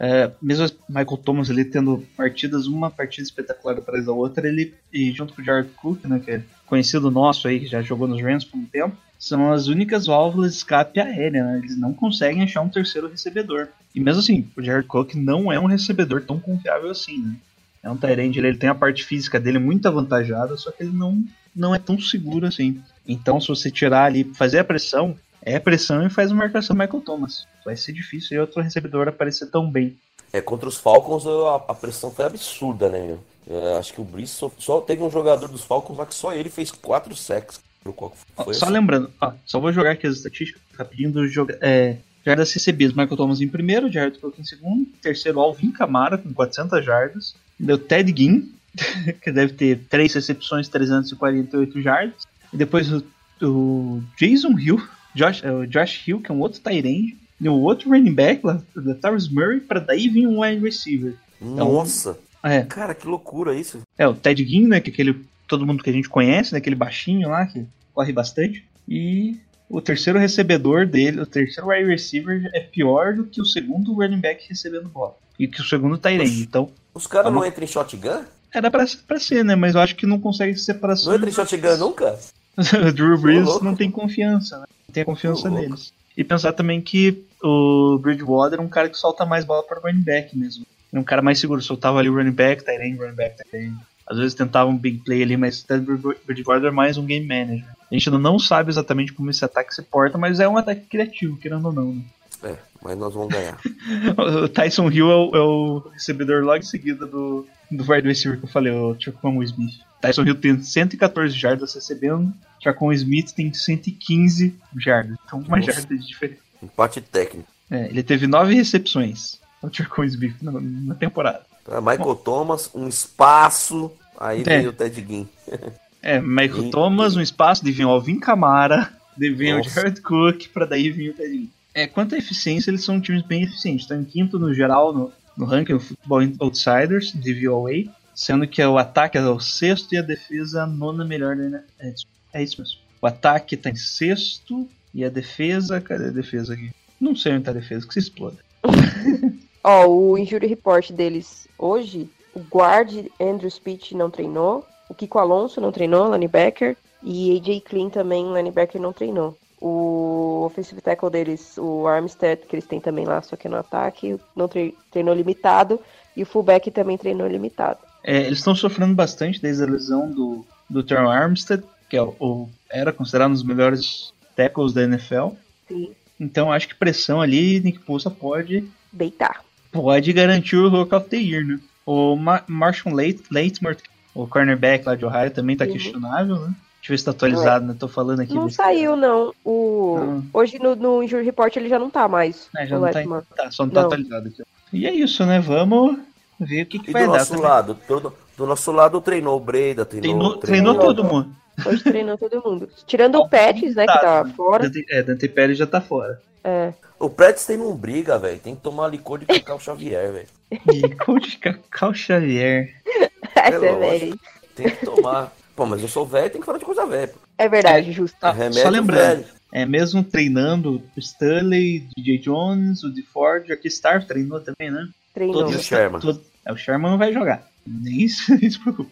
[SPEAKER 1] É, mesmo Michael Thomas ele tendo partidas, uma partida espetacular atrás da outra, ele, e junto com o Jared Cook, né, que é conhecido nosso aí, que já jogou nos Rams por um tempo, são as únicas válvulas de escape aérea, né? Eles não conseguem achar um terceiro recebedor. E mesmo assim, o Jared Cook não é um recebedor tão confiável assim, né? É um Tyrande, ele, ele tem a parte física dele muito avantajada, só que ele não, não é tão seguro assim. Então, se você tirar ali, fazer a pressão, é pressão e faz a marcação Michael Thomas. Vai ser difícil e outro recebedor aparecer tão bem.
[SPEAKER 2] É, contra os Falcons a, a pressão foi absurda, né, meu? É, acho que o Brice só, só teve um jogador dos Falcons lá que só ele fez quatro sacks.
[SPEAKER 1] Ó, só
[SPEAKER 2] assim.
[SPEAKER 1] lembrando, ó, só vou jogar aqui as estatísticas rapidinho do jogo. É, jardas recebidas, Michael Thomas em primeiro, Jared Cook em segundo, terceiro Alvin Kamara com 400 jardas, deu Ted Ginn, que deve ter 3 recepções, 348 jardas, e depois o, o Jason Hill, Josh, é, o Josh Hill, que é um outro end, e o outro running back, lá, o Tyrus Murray, para daí vir um wide receiver.
[SPEAKER 2] Nossa,
[SPEAKER 1] É,
[SPEAKER 2] cara, que loucura isso.
[SPEAKER 1] é, o Ted Ginn, né? Que é aquele. Todo mundo que a gente conhece, né? Aquele baixinho lá que corre bastante. E o terceiro recebedor dele, o terceiro wide receiver é pior do que o segundo running back recebendo bola. E que o segundo end. Então,
[SPEAKER 2] Os caras não
[SPEAKER 1] Tá bom.
[SPEAKER 2] entram em shotgun?
[SPEAKER 1] era pra, pra ser, né? Mas eu acho que não consegue separação.
[SPEAKER 2] Não entra em shotgun nunca?
[SPEAKER 1] o Drew Brees não tem confiança, né? Tem confiança
[SPEAKER 2] louco.
[SPEAKER 1] neles. E pensar também que o Bridgewater é um cara que solta mais bola para o running back mesmo. É um cara mais seguro, soltava ali o running back, tight end, running back, tight end. Às vezes tentava um big play ali, mas o Bridgewater é mais um game manager. A gente ainda não sabe exatamente como esse ataque se porta, mas é um ataque criativo, querendo ou não. Né?
[SPEAKER 2] É, mas nós vamos ganhar.
[SPEAKER 1] O Tyson Hill é o, é o recebedor logo em seguida do, do wide receiver que eu falei, o Chacon Smith. Tyson Hill tem 114 jardas recebendo, Chacon Smith tem 115 jardas. Então uma
[SPEAKER 2] Nossa.
[SPEAKER 1] jarda de diferença.
[SPEAKER 2] Empate técnico.
[SPEAKER 1] É, ele teve 9 recepções, o Chacon Smith, na, na temporada.
[SPEAKER 2] Tá, Michael Thomas, um espaço. Aí
[SPEAKER 1] É.
[SPEAKER 2] veio o Ted Ginn.
[SPEAKER 1] É, Michael Thomas, um espaço, de vir o Alvin Kamara, de vir o
[SPEAKER 2] Nossa.
[SPEAKER 1] Jared Cook, pra daí vir o Teddy. É, quanto à eficiência, eles são times bem eficientes. Estão em quinto no geral no, no ranking do Football Outsiders, de VOA, sendo que o ataque é o sexto e a defesa a nona melhor da NFL. É isso, é isso mesmo. O ataque tá em sexto e a defesa. Cadê a defesa aqui? Não sei onde tá a defesa, que se exploda.
[SPEAKER 3] Ó, o injury report deles hoje, o guard Andrew Speech não treinou, o Kiko Alonso não treinou, linebacker, e AJ Clean também, linebacker, não treinou. O offensive tackle deles, o Armstead, que eles têm também lá, só que é no ataque, não tre- treinou limitado, e o fullback também treinou limitado.
[SPEAKER 1] É, eles estão sofrendo bastante desde a lesão do, do Terrell Armstead, que é o, o- era considerado um dos melhores tackles da NFL.
[SPEAKER 3] Sim.
[SPEAKER 1] Então acho que pressão ali, Nick Bosa pode,
[SPEAKER 3] Deitar.
[SPEAKER 1] pode garantir o Rook of the Year, né? O Ma Marshall Late, Latimore, o cornerback lá de Ohio, também tá
[SPEAKER 3] Uhum.
[SPEAKER 1] questionável, né? Deixa eu ver se tá atualizado, né? Tô falando aqui.
[SPEAKER 3] Não
[SPEAKER 1] desse-
[SPEAKER 3] saiu, não. O...
[SPEAKER 1] Não.
[SPEAKER 3] Hoje no, no injury report ele já não tá mais.
[SPEAKER 1] É, já não tá, tá, só não tá
[SPEAKER 3] Não.
[SPEAKER 1] atualizado aqui. E é isso, né? Vamos ver o que, que
[SPEAKER 2] E
[SPEAKER 1] vai
[SPEAKER 2] do
[SPEAKER 1] dar.
[SPEAKER 2] nosso
[SPEAKER 1] também.
[SPEAKER 2] lado? Do, do nosso lado treinou o Breda, treinou,
[SPEAKER 1] Treinou, treinou
[SPEAKER 3] treinou.
[SPEAKER 1] todo mundo.
[SPEAKER 3] Hoje treinou todo mundo. Tirando o Pets, né, que tá fora.
[SPEAKER 1] Dante, é, Dante Pérez já tá fora.
[SPEAKER 3] É.
[SPEAKER 2] O Pretz tem não briga, velho. Tem que tomar licor de Cacau Xavier, velho.
[SPEAKER 1] E coach Cacau Xavier.
[SPEAKER 3] Essa é
[SPEAKER 2] lógico.
[SPEAKER 3] velha.
[SPEAKER 2] Tem que tomar. Pô, mas eu sou velho, tem que falar de coisa velha.
[SPEAKER 3] É verdade, justo.
[SPEAKER 1] Ah, só lembrando,
[SPEAKER 2] velho.
[SPEAKER 1] é mesmo treinando o Stanley, DJ Jones, o DeFord, aqui Star treinou também, né?
[SPEAKER 3] Treinou.
[SPEAKER 2] Todos-
[SPEAKER 1] Todos-
[SPEAKER 2] Sherman.
[SPEAKER 1] todo- é, o Sherman não vai jogar. Nem isso, nem se preocupe.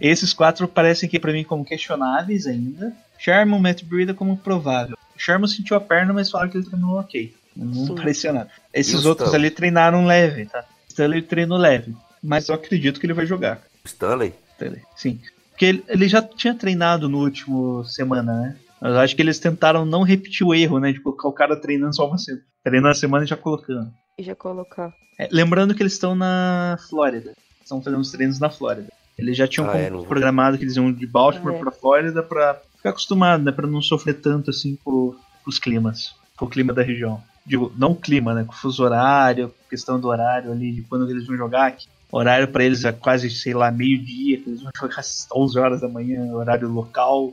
[SPEAKER 1] Esses quatro parecem aqui pra mim como questionáveis ainda. Sherman, Matt Breida como provável. O Sherman sentiu a perna, mas falaram que ele treinou ok. Não
[SPEAKER 3] Sim.
[SPEAKER 1] parecia nada. Esses
[SPEAKER 2] o
[SPEAKER 1] outros
[SPEAKER 2] Stanley?
[SPEAKER 1] ali treinaram leve, tá? Stanley treinou leve. Mas eu acredito que ele vai jogar.
[SPEAKER 2] Stanley?
[SPEAKER 1] Stanley. Sim. Porque ele, ele já tinha treinado no último semana, né? Mas eu acho que eles tentaram não repetir o erro, né? De colocar o cara treinando só uma semana. Treinando a semana e já colocando.
[SPEAKER 3] E já colocar.
[SPEAKER 1] É, lembrando que eles estão na Flórida. Estão fazendo os treinos na Flórida. Eles já tinham
[SPEAKER 2] Ah, é,
[SPEAKER 1] programado que eles iam de Baltimore
[SPEAKER 3] É.
[SPEAKER 1] pra Flórida pra ficar acostumado, né? Pra não sofrer tanto assim com os climas. Com o clima da região. Digo, não o clima, né? Com o fuso horário, questão do horário ali, de quando eles vão jogar aqui. Horário pra eles é quase, sei lá, meio-dia, que eles vão jogar às 11 horas da manhã, horário local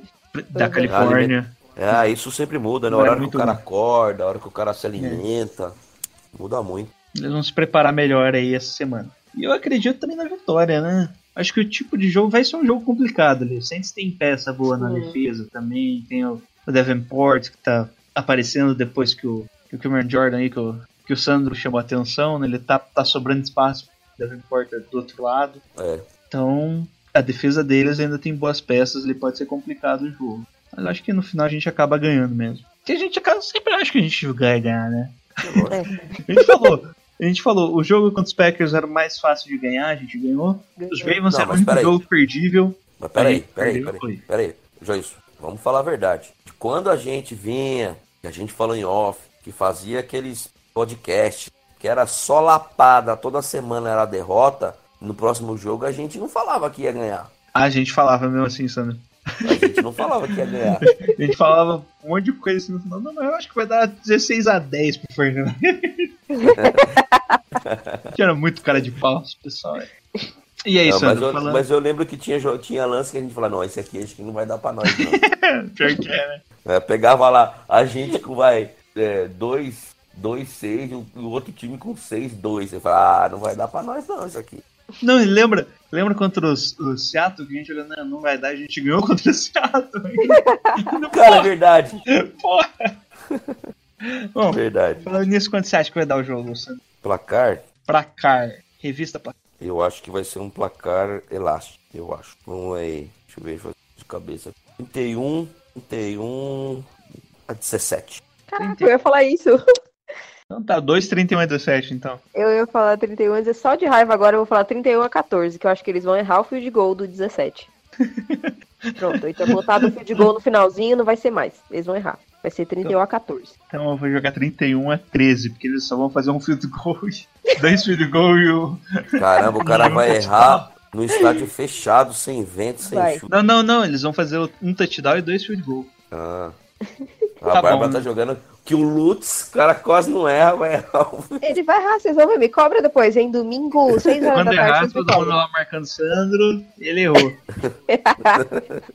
[SPEAKER 1] da
[SPEAKER 3] Uhum.
[SPEAKER 1] Califórnia.
[SPEAKER 2] É, isso sempre muda, né?
[SPEAKER 1] Não é
[SPEAKER 2] hora que o cara
[SPEAKER 1] ruim.
[SPEAKER 2] acorda, a hora que o cara se alimenta. Muda muito.
[SPEAKER 1] Eles vão se preparar melhor aí essa semana. E eu acredito também na vitória, né? Acho que o tipo de jogo vai ser um jogo complicado ali. O Saints tem peça boa na
[SPEAKER 3] Sim.
[SPEAKER 1] defesa também. Tem o, o Davenport que tá aparecendo depois que o, que o Cameron Jordan aí, que o, que o Sandro chamou a atenção, né? Ele tá, tá sobrando espaço pro Davenport do outro lado.
[SPEAKER 2] É.
[SPEAKER 1] Então, a defesa deles ainda tem boas peças, ele pode ser complicado o jogo. Mas acho que no final a gente acaba ganhando mesmo. Porque a gente acaba, sempre acha que a gente vai ganhar, né?
[SPEAKER 3] É,
[SPEAKER 1] A gente falou. A gente falou, o jogo contra os Packers era mais fácil de ganhar, a gente ganhou. Os. Ravens era
[SPEAKER 2] peraí.
[SPEAKER 1] jogo perdível.
[SPEAKER 2] Mas peraí,
[SPEAKER 1] Aí,
[SPEAKER 2] peraí, peraí,
[SPEAKER 1] foi.
[SPEAKER 2] peraí. Joyce, vamos falar a verdade. Quando a gente vinha, que a gente falou em off, que fazia aqueles podcasts, que era só lapada, toda semana era derrota, no próximo jogo a gente não falava que ia ganhar.
[SPEAKER 1] A gente falava mesmo assim, Sandro.
[SPEAKER 2] A gente não falava que ia ganhar.
[SPEAKER 1] A gente falava um monte de coisa assim no final. Não, mas eu acho que vai dar 16 a 10 pro Fernando. que era muito cara de pau, esse pessoal. é. E aí,
[SPEAKER 2] Não, mas,
[SPEAKER 1] Sandro,
[SPEAKER 2] eu,
[SPEAKER 1] falando.
[SPEAKER 2] mas eu lembro que tinha, tinha lance que a gente falava, não, esse aqui acho que não vai dar pra nós, não.
[SPEAKER 1] Pior que é, né?
[SPEAKER 2] É, pegava lá a gente com, vai, 2, 2, 6, e o o outro time com 6, 2. Você fala, ah, não vai dar pra nós não isso aqui.
[SPEAKER 1] Não, e lembra, lembra contra os, o Seattle que a gente olhou, não, não vai dar, a gente ganhou contra o Seattle.
[SPEAKER 2] Cara, é verdade.
[SPEAKER 1] Porra! Bom,
[SPEAKER 2] Verdade.
[SPEAKER 1] falando nisso, quanto você acha que vai dar o jogo, Luciano?
[SPEAKER 2] Placar,
[SPEAKER 1] Placar. Revista placar.
[SPEAKER 2] eu acho que vai ser um placar elástico. Eu acho. Vamos aí. Deixa eu ver, deixa eu fazer de cabeça. 31, 31 a 17.
[SPEAKER 3] Caraca, eu ia falar isso.
[SPEAKER 1] Então tá, 2, 31 a 17, então.
[SPEAKER 3] Eu ia falar 31, mas é só de raiva agora eu vou falar 31 a 14, que eu acho que eles vão errar o field goal do 17. Pronto, então botado o field goal no finalzinho não vai ser mais. Eles vão errar. Vai ser 31 a 14.
[SPEAKER 1] Então eu vou jogar 31 a 13, porque eles só vão fazer um field goal, dois field goal e o...
[SPEAKER 2] Caramba, o cara vai errar no estádio fechado, sem vento, sem
[SPEAKER 3] Vai.
[SPEAKER 2] chuva.
[SPEAKER 1] Não, não, não, eles vão fazer um touchdown e dois field goal.
[SPEAKER 2] Ah. A
[SPEAKER 1] Tá
[SPEAKER 2] Bárbara
[SPEAKER 1] bom.
[SPEAKER 2] tá jogando que o Lutz, o cara quase não erra, vai errar.
[SPEAKER 3] Ele vai errar, vocês vão ver. Me cobra depois, hein? Domingo, 6 horas
[SPEAKER 1] Quando
[SPEAKER 3] da tarde,
[SPEAKER 1] errar, todo mundo
[SPEAKER 3] cobram.
[SPEAKER 1] lá marcando Sandro, ele errou. É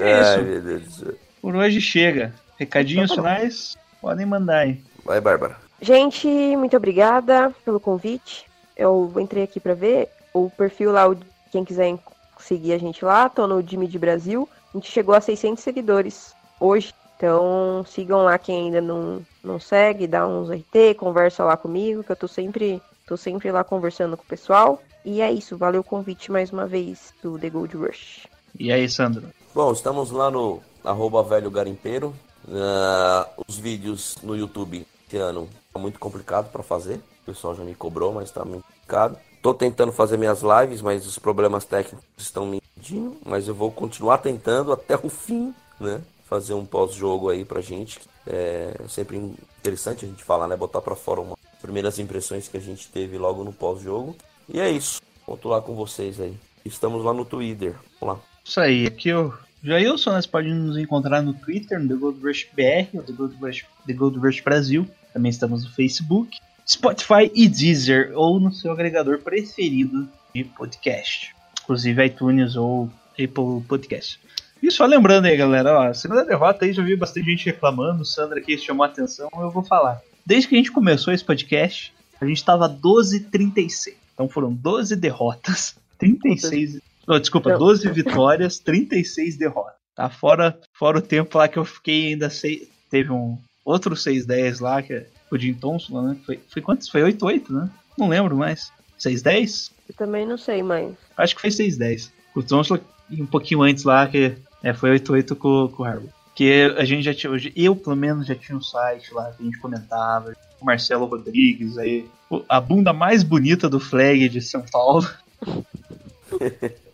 [SPEAKER 2] Ai,
[SPEAKER 1] isso.
[SPEAKER 2] meu Deus do céu.
[SPEAKER 1] Por hoje chega. Recadinhos
[SPEAKER 3] Então tá
[SPEAKER 1] finais, podem mandar aí.
[SPEAKER 2] Vai, Bárbara.
[SPEAKER 3] Gente, muito obrigada pelo convite. Eu entrei aqui pra ver o perfil lá, o- quem quiser seguir a gente lá, tô no Jimmy de Brasil. A gente chegou a 600 seguidores hoje. Então sigam lá quem ainda não, não segue, dá uns RT, conversa lá comigo, que eu tô sempre, tô sempre lá conversando com o pessoal. E é isso, valeu o convite mais uma vez do The Gold Rush.
[SPEAKER 1] E aí, Sandro?
[SPEAKER 2] Bom, estamos lá no arroba velho garimpeiro. Ah, os vídeos no YouTube esse ano tá muito complicado para fazer. O pessoal já me cobrou, mas tá muito complicado. Tô tentando fazer minhas lives, mas os problemas técnicos estão me impedindo. Mas eu vou continuar tentando até o fim, né? Fazer um pós-jogo aí pra gente. É sempre interessante a gente falar, né? Botar pra fora umas primeiras impressões que a gente teve logo no pós-jogo. E é isso. Conto lá com vocês aí. Estamos lá no Twitter. Vamos lá.
[SPEAKER 1] Isso aí, aqui eu. Jailson, nós podemos nos encontrar no Twitter, no The Gold Rush BR, The Gold Rush, The Gold Rush Brasil. Também estamos no Facebook, Spotify e Deezer, ou no seu agregador preferido de podcast. Inclusive iTunes ou Apple Podcast. E só lembrando aí, galera, ó, a segunda derrota aí já vi bastante gente reclamando, o Sandra aqui chamou a atenção, eu vou falar. Desde que a gente começou esse podcast, a gente tava 12-36. Então foram 12 derrotas, 36 não, desculpa,
[SPEAKER 3] Não.
[SPEAKER 1] 12 vitórias, 36 derrotas. Tá fora, fora o tempo lá que eu fiquei ainda sei, teve um outro 6-10 lá que é o Jim Thompson, né? Foi, foi quantos? Foi 8-8, né? Não lembro mais. 6-10?
[SPEAKER 3] Eu também não sei, mas
[SPEAKER 1] Acho que foi 6-10. O Thompson e um pouquinho antes lá que é, foi 8-8 com, com o Harvard. Que a gente já tinha, eu pelo menos já tinha um site lá que a gente comentava, o Marcelo Rodrigues aí, a bunda mais bonita do flag de São Paulo.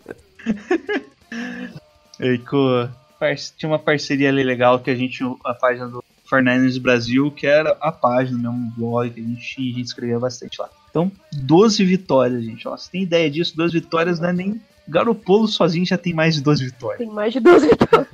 [SPEAKER 1] E com, tinha uma parceria ali legal que a gente tinha a página do Fernandes Brasil, que era a página, mesmo um blog que a gente a gente escrevia bastante lá. Então, 12 vitórias, gente. Ó, você tem ideia disso? 12 vitórias não é nem. Garopolo sozinho já tem mais de 12 vitórias.
[SPEAKER 3] tem mais de 12 vitórias.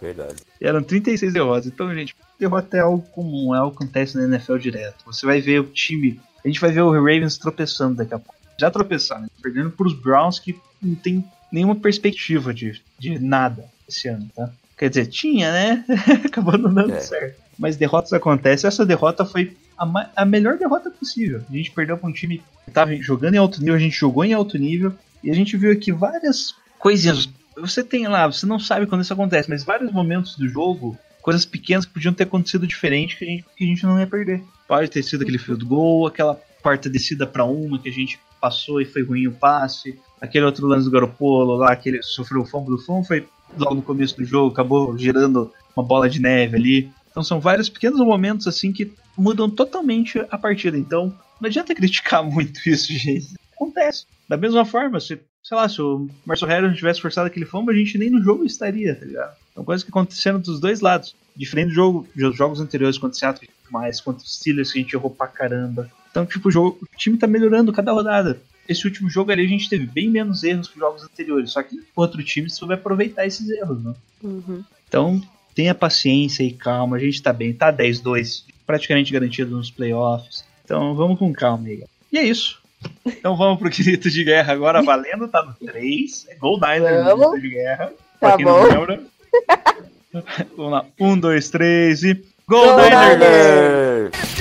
[SPEAKER 2] Verdade.
[SPEAKER 1] E eram 36 derrotas. Então, gente, derrota é algo comum, é algo que acontece na NFL direto. Você vai ver o time. A gente vai ver o Ravens tropeçando daqui a pouco. Já tropeçaram, né? perdendo para os Browns que não tem nenhuma perspectiva de, de nada esse ano, tá? Quer dizer, tinha, né? Acabou não dando
[SPEAKER 2] É.
[SPEAKER 1] certo. Mas derrotas acontecem. Essa derrota foi a, a melhor derrota possível. A gente perdeu para um time que estava jogando em alto nível, a gente jogou em alto nível. E a gente viu aqui várias coisinhas. Você tem lá, você não sabe quando isso acontece, mas vários momentos do jogo, coisas pequenas que podiam ter acontecido diferente que a gente, que a gente não ia perder. Pode ter sido aquele field goal, aquela quarta descida para uma que a gente passou e foi ruim o passe, aquele outro lance do Garopolo lá, que ele sofreu o fumble do fumble, foi logo no começo do jogo, acabou gerando uma bola de neve ali. Então são vários pequenos momentos assim que mudam totalmente a partida. Então não adianta criticar muito isso, gente. Acontece. Da mesma forma, se, sei lá, se o Marcel Harris não tivesse forçado aquele fumble, a gente nem no jogo estaria, tá ligado? São coisas que aconteceram dos dois lados. Diferente do jogo, dos jogos anteriores contra o Seattle, mais contra os Steelers que a gente errou pra caramba. Então, tipo, o, jogo, o time tá melhorando cada rodada. Esse último jogo ali a gente teve bem menos erros que os jogos anteriores. Só que o outro time soube aproveitar esses erros, né?
[SPEAKER 3] Uhum.
[SPEAKER 1] Então, tenha paciência e calma. A gente tá bem, tá 10-2, praticamente garantido nos playoffs. Então, vamos com calma aí. E é isso. Então, vamos pro Grito de Guerra agora, valendo. Tá no 3. É Gold
[SPEAKER 3] Vamos.
[SPEAKER 1] Grito de Guerra.
[SPEAKER 3] Tá
[SPEAKER 1] pra quem
[SPEAKER 3] bom.
[SPEAKER 1] não lembra. vamos lá. 1, 2, 3 e. Gold
[SPEAKER 3] Gold
[SPEAKER 1] Niner!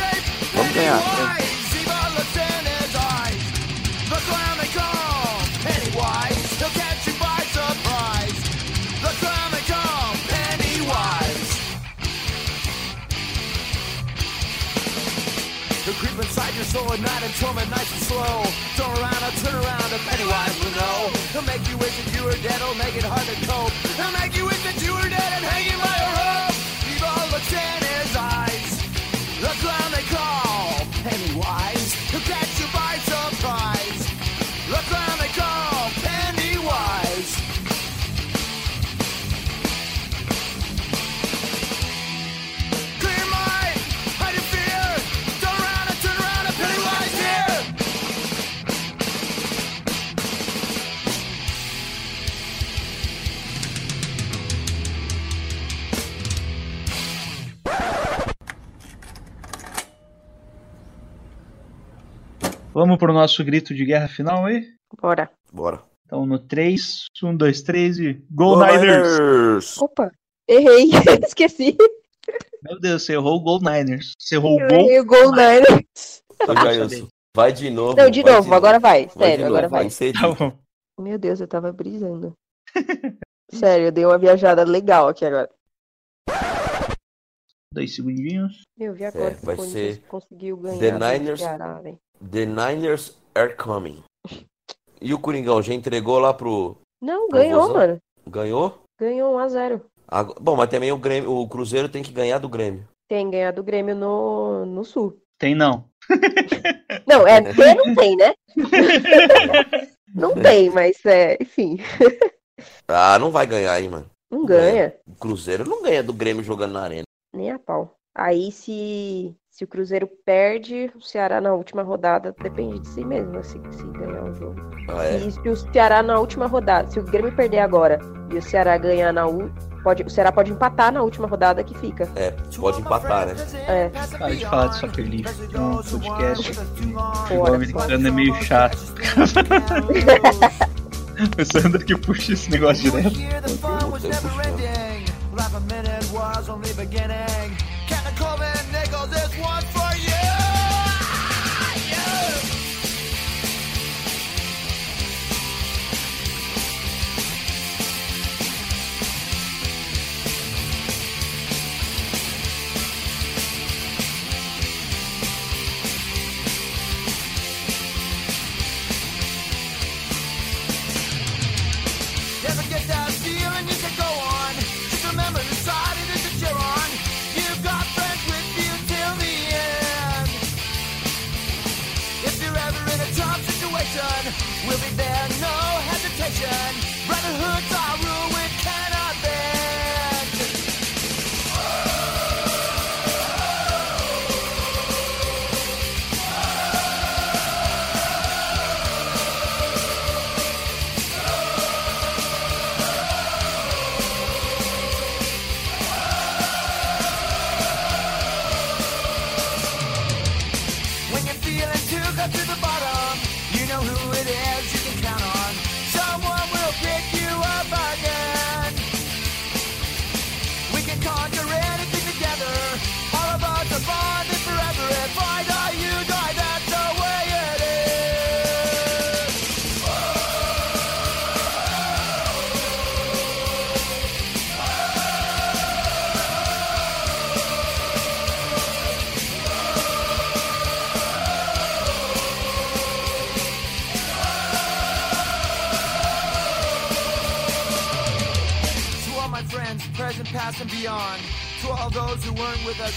[SPEAKER 4] At night and torment nice and slow. Turn around, I'll turn around, if Pennywise will know. He'll make you wish that you were dead, he'll make it hard to cope. He'll make you wish that you were dead and hanging by a rope. Evil looks in his eyes. The clown they call Pennywise.
[SPEAKER 1] Vamos pro nosso grito de guerra final aí?
[SPEAKER 3] Bora.
[SPEAKER 2] Bora.
[SPEAKER 1] Então no 3, 1, 2, 3 e. Go Niners!
[SPEAKER 2] Niners!
[SPEAKER 3] Opa, errei. Esqueci.
[SPEAKER 1] Meu Deus, você errou o Gol Niners. Você errou o gol.
[SPEAKER 3] Gol Niners.
[SPEAKER 2] Jailson, Vai de novo.
[SPEAKER 3] Não, de
[SPEAKER 2] vai
[SPEAKER 3] novo, agora vai.
[SPEAKER 2] Vai de
[SPEAKER 3] Sério,
[SPEAKER 2] novo,
[SPEAKER 3] agora vai.
[SPEAKER 2] vai ser
[SPEAKER 1] Tá bom.
[SPEAKER 3] Meu Deus, eu tava brisando. Sério, eu dei uma viajada legal aqui agora.
[SPEAKER 1] Dois segundinhos.
[SPEAKER 3] Meu, vi agora
[SPEAKER 2] É,
[SPEAKER 3] que
[SPEAKER 2] vai ser
[SPEAKER 3] conseguiu ganhar
[SPEAKER 2] The Niners-
[SPEAKER 3] Ceará, velho.
[SPEAKER 2] The Niners are coming. E o Coringão já entregou lá pro.
[SPEAKER 3] Não, ganhou, mano.
[SPEAKER 2] Ganhou?
[SPEAKER 3] Ganhou 1x0.
[SPEAKER 2] Ag- Bom, mas também o Grêmio, o Cruzeiro tem que ganhar do Grêmio.
[SPEAKER 3] Tem ganhado o Grêmio no, no Sul.
[SPEAKER 1] Tem não.
[SPEAKER 3] Não, é ter não tem, né? não tem, mas é, enfim,
[SPEAKER 2] Ah, não vai ganhar, hein, mano.
[SPEAKER 3] não ganha.
[SPEAKER 2] O Cruzeiro não ganha do Grêmio jogando na arena.
[SPEAKER 3] Nem a pau. Aí se, se o Cruzeiro perde, o Ceará na última rodada depende de si mesmo, né, se, ganhar o jogo.
[SPEAKER 2] Ah, é.
[SPEAKER 3] E se o Ceará na última rodada, se o Grêmio perder agora e o Ceará ganhar na U, pode, o Ceará pode empatar na última rodada que fica.
[SPEAKER 2] É, pode empatar, né?
[SPEAKER 3] É.
[SPEAKER 1] Para de falar de Soccer League. É um podcast.
[SPEAKER 3] Fora,
[SPEAKER 1] americano é meio chato. o Sandro que puxa esse negócio direto.
[SPEAKER 4] Year the fun was one weren't with us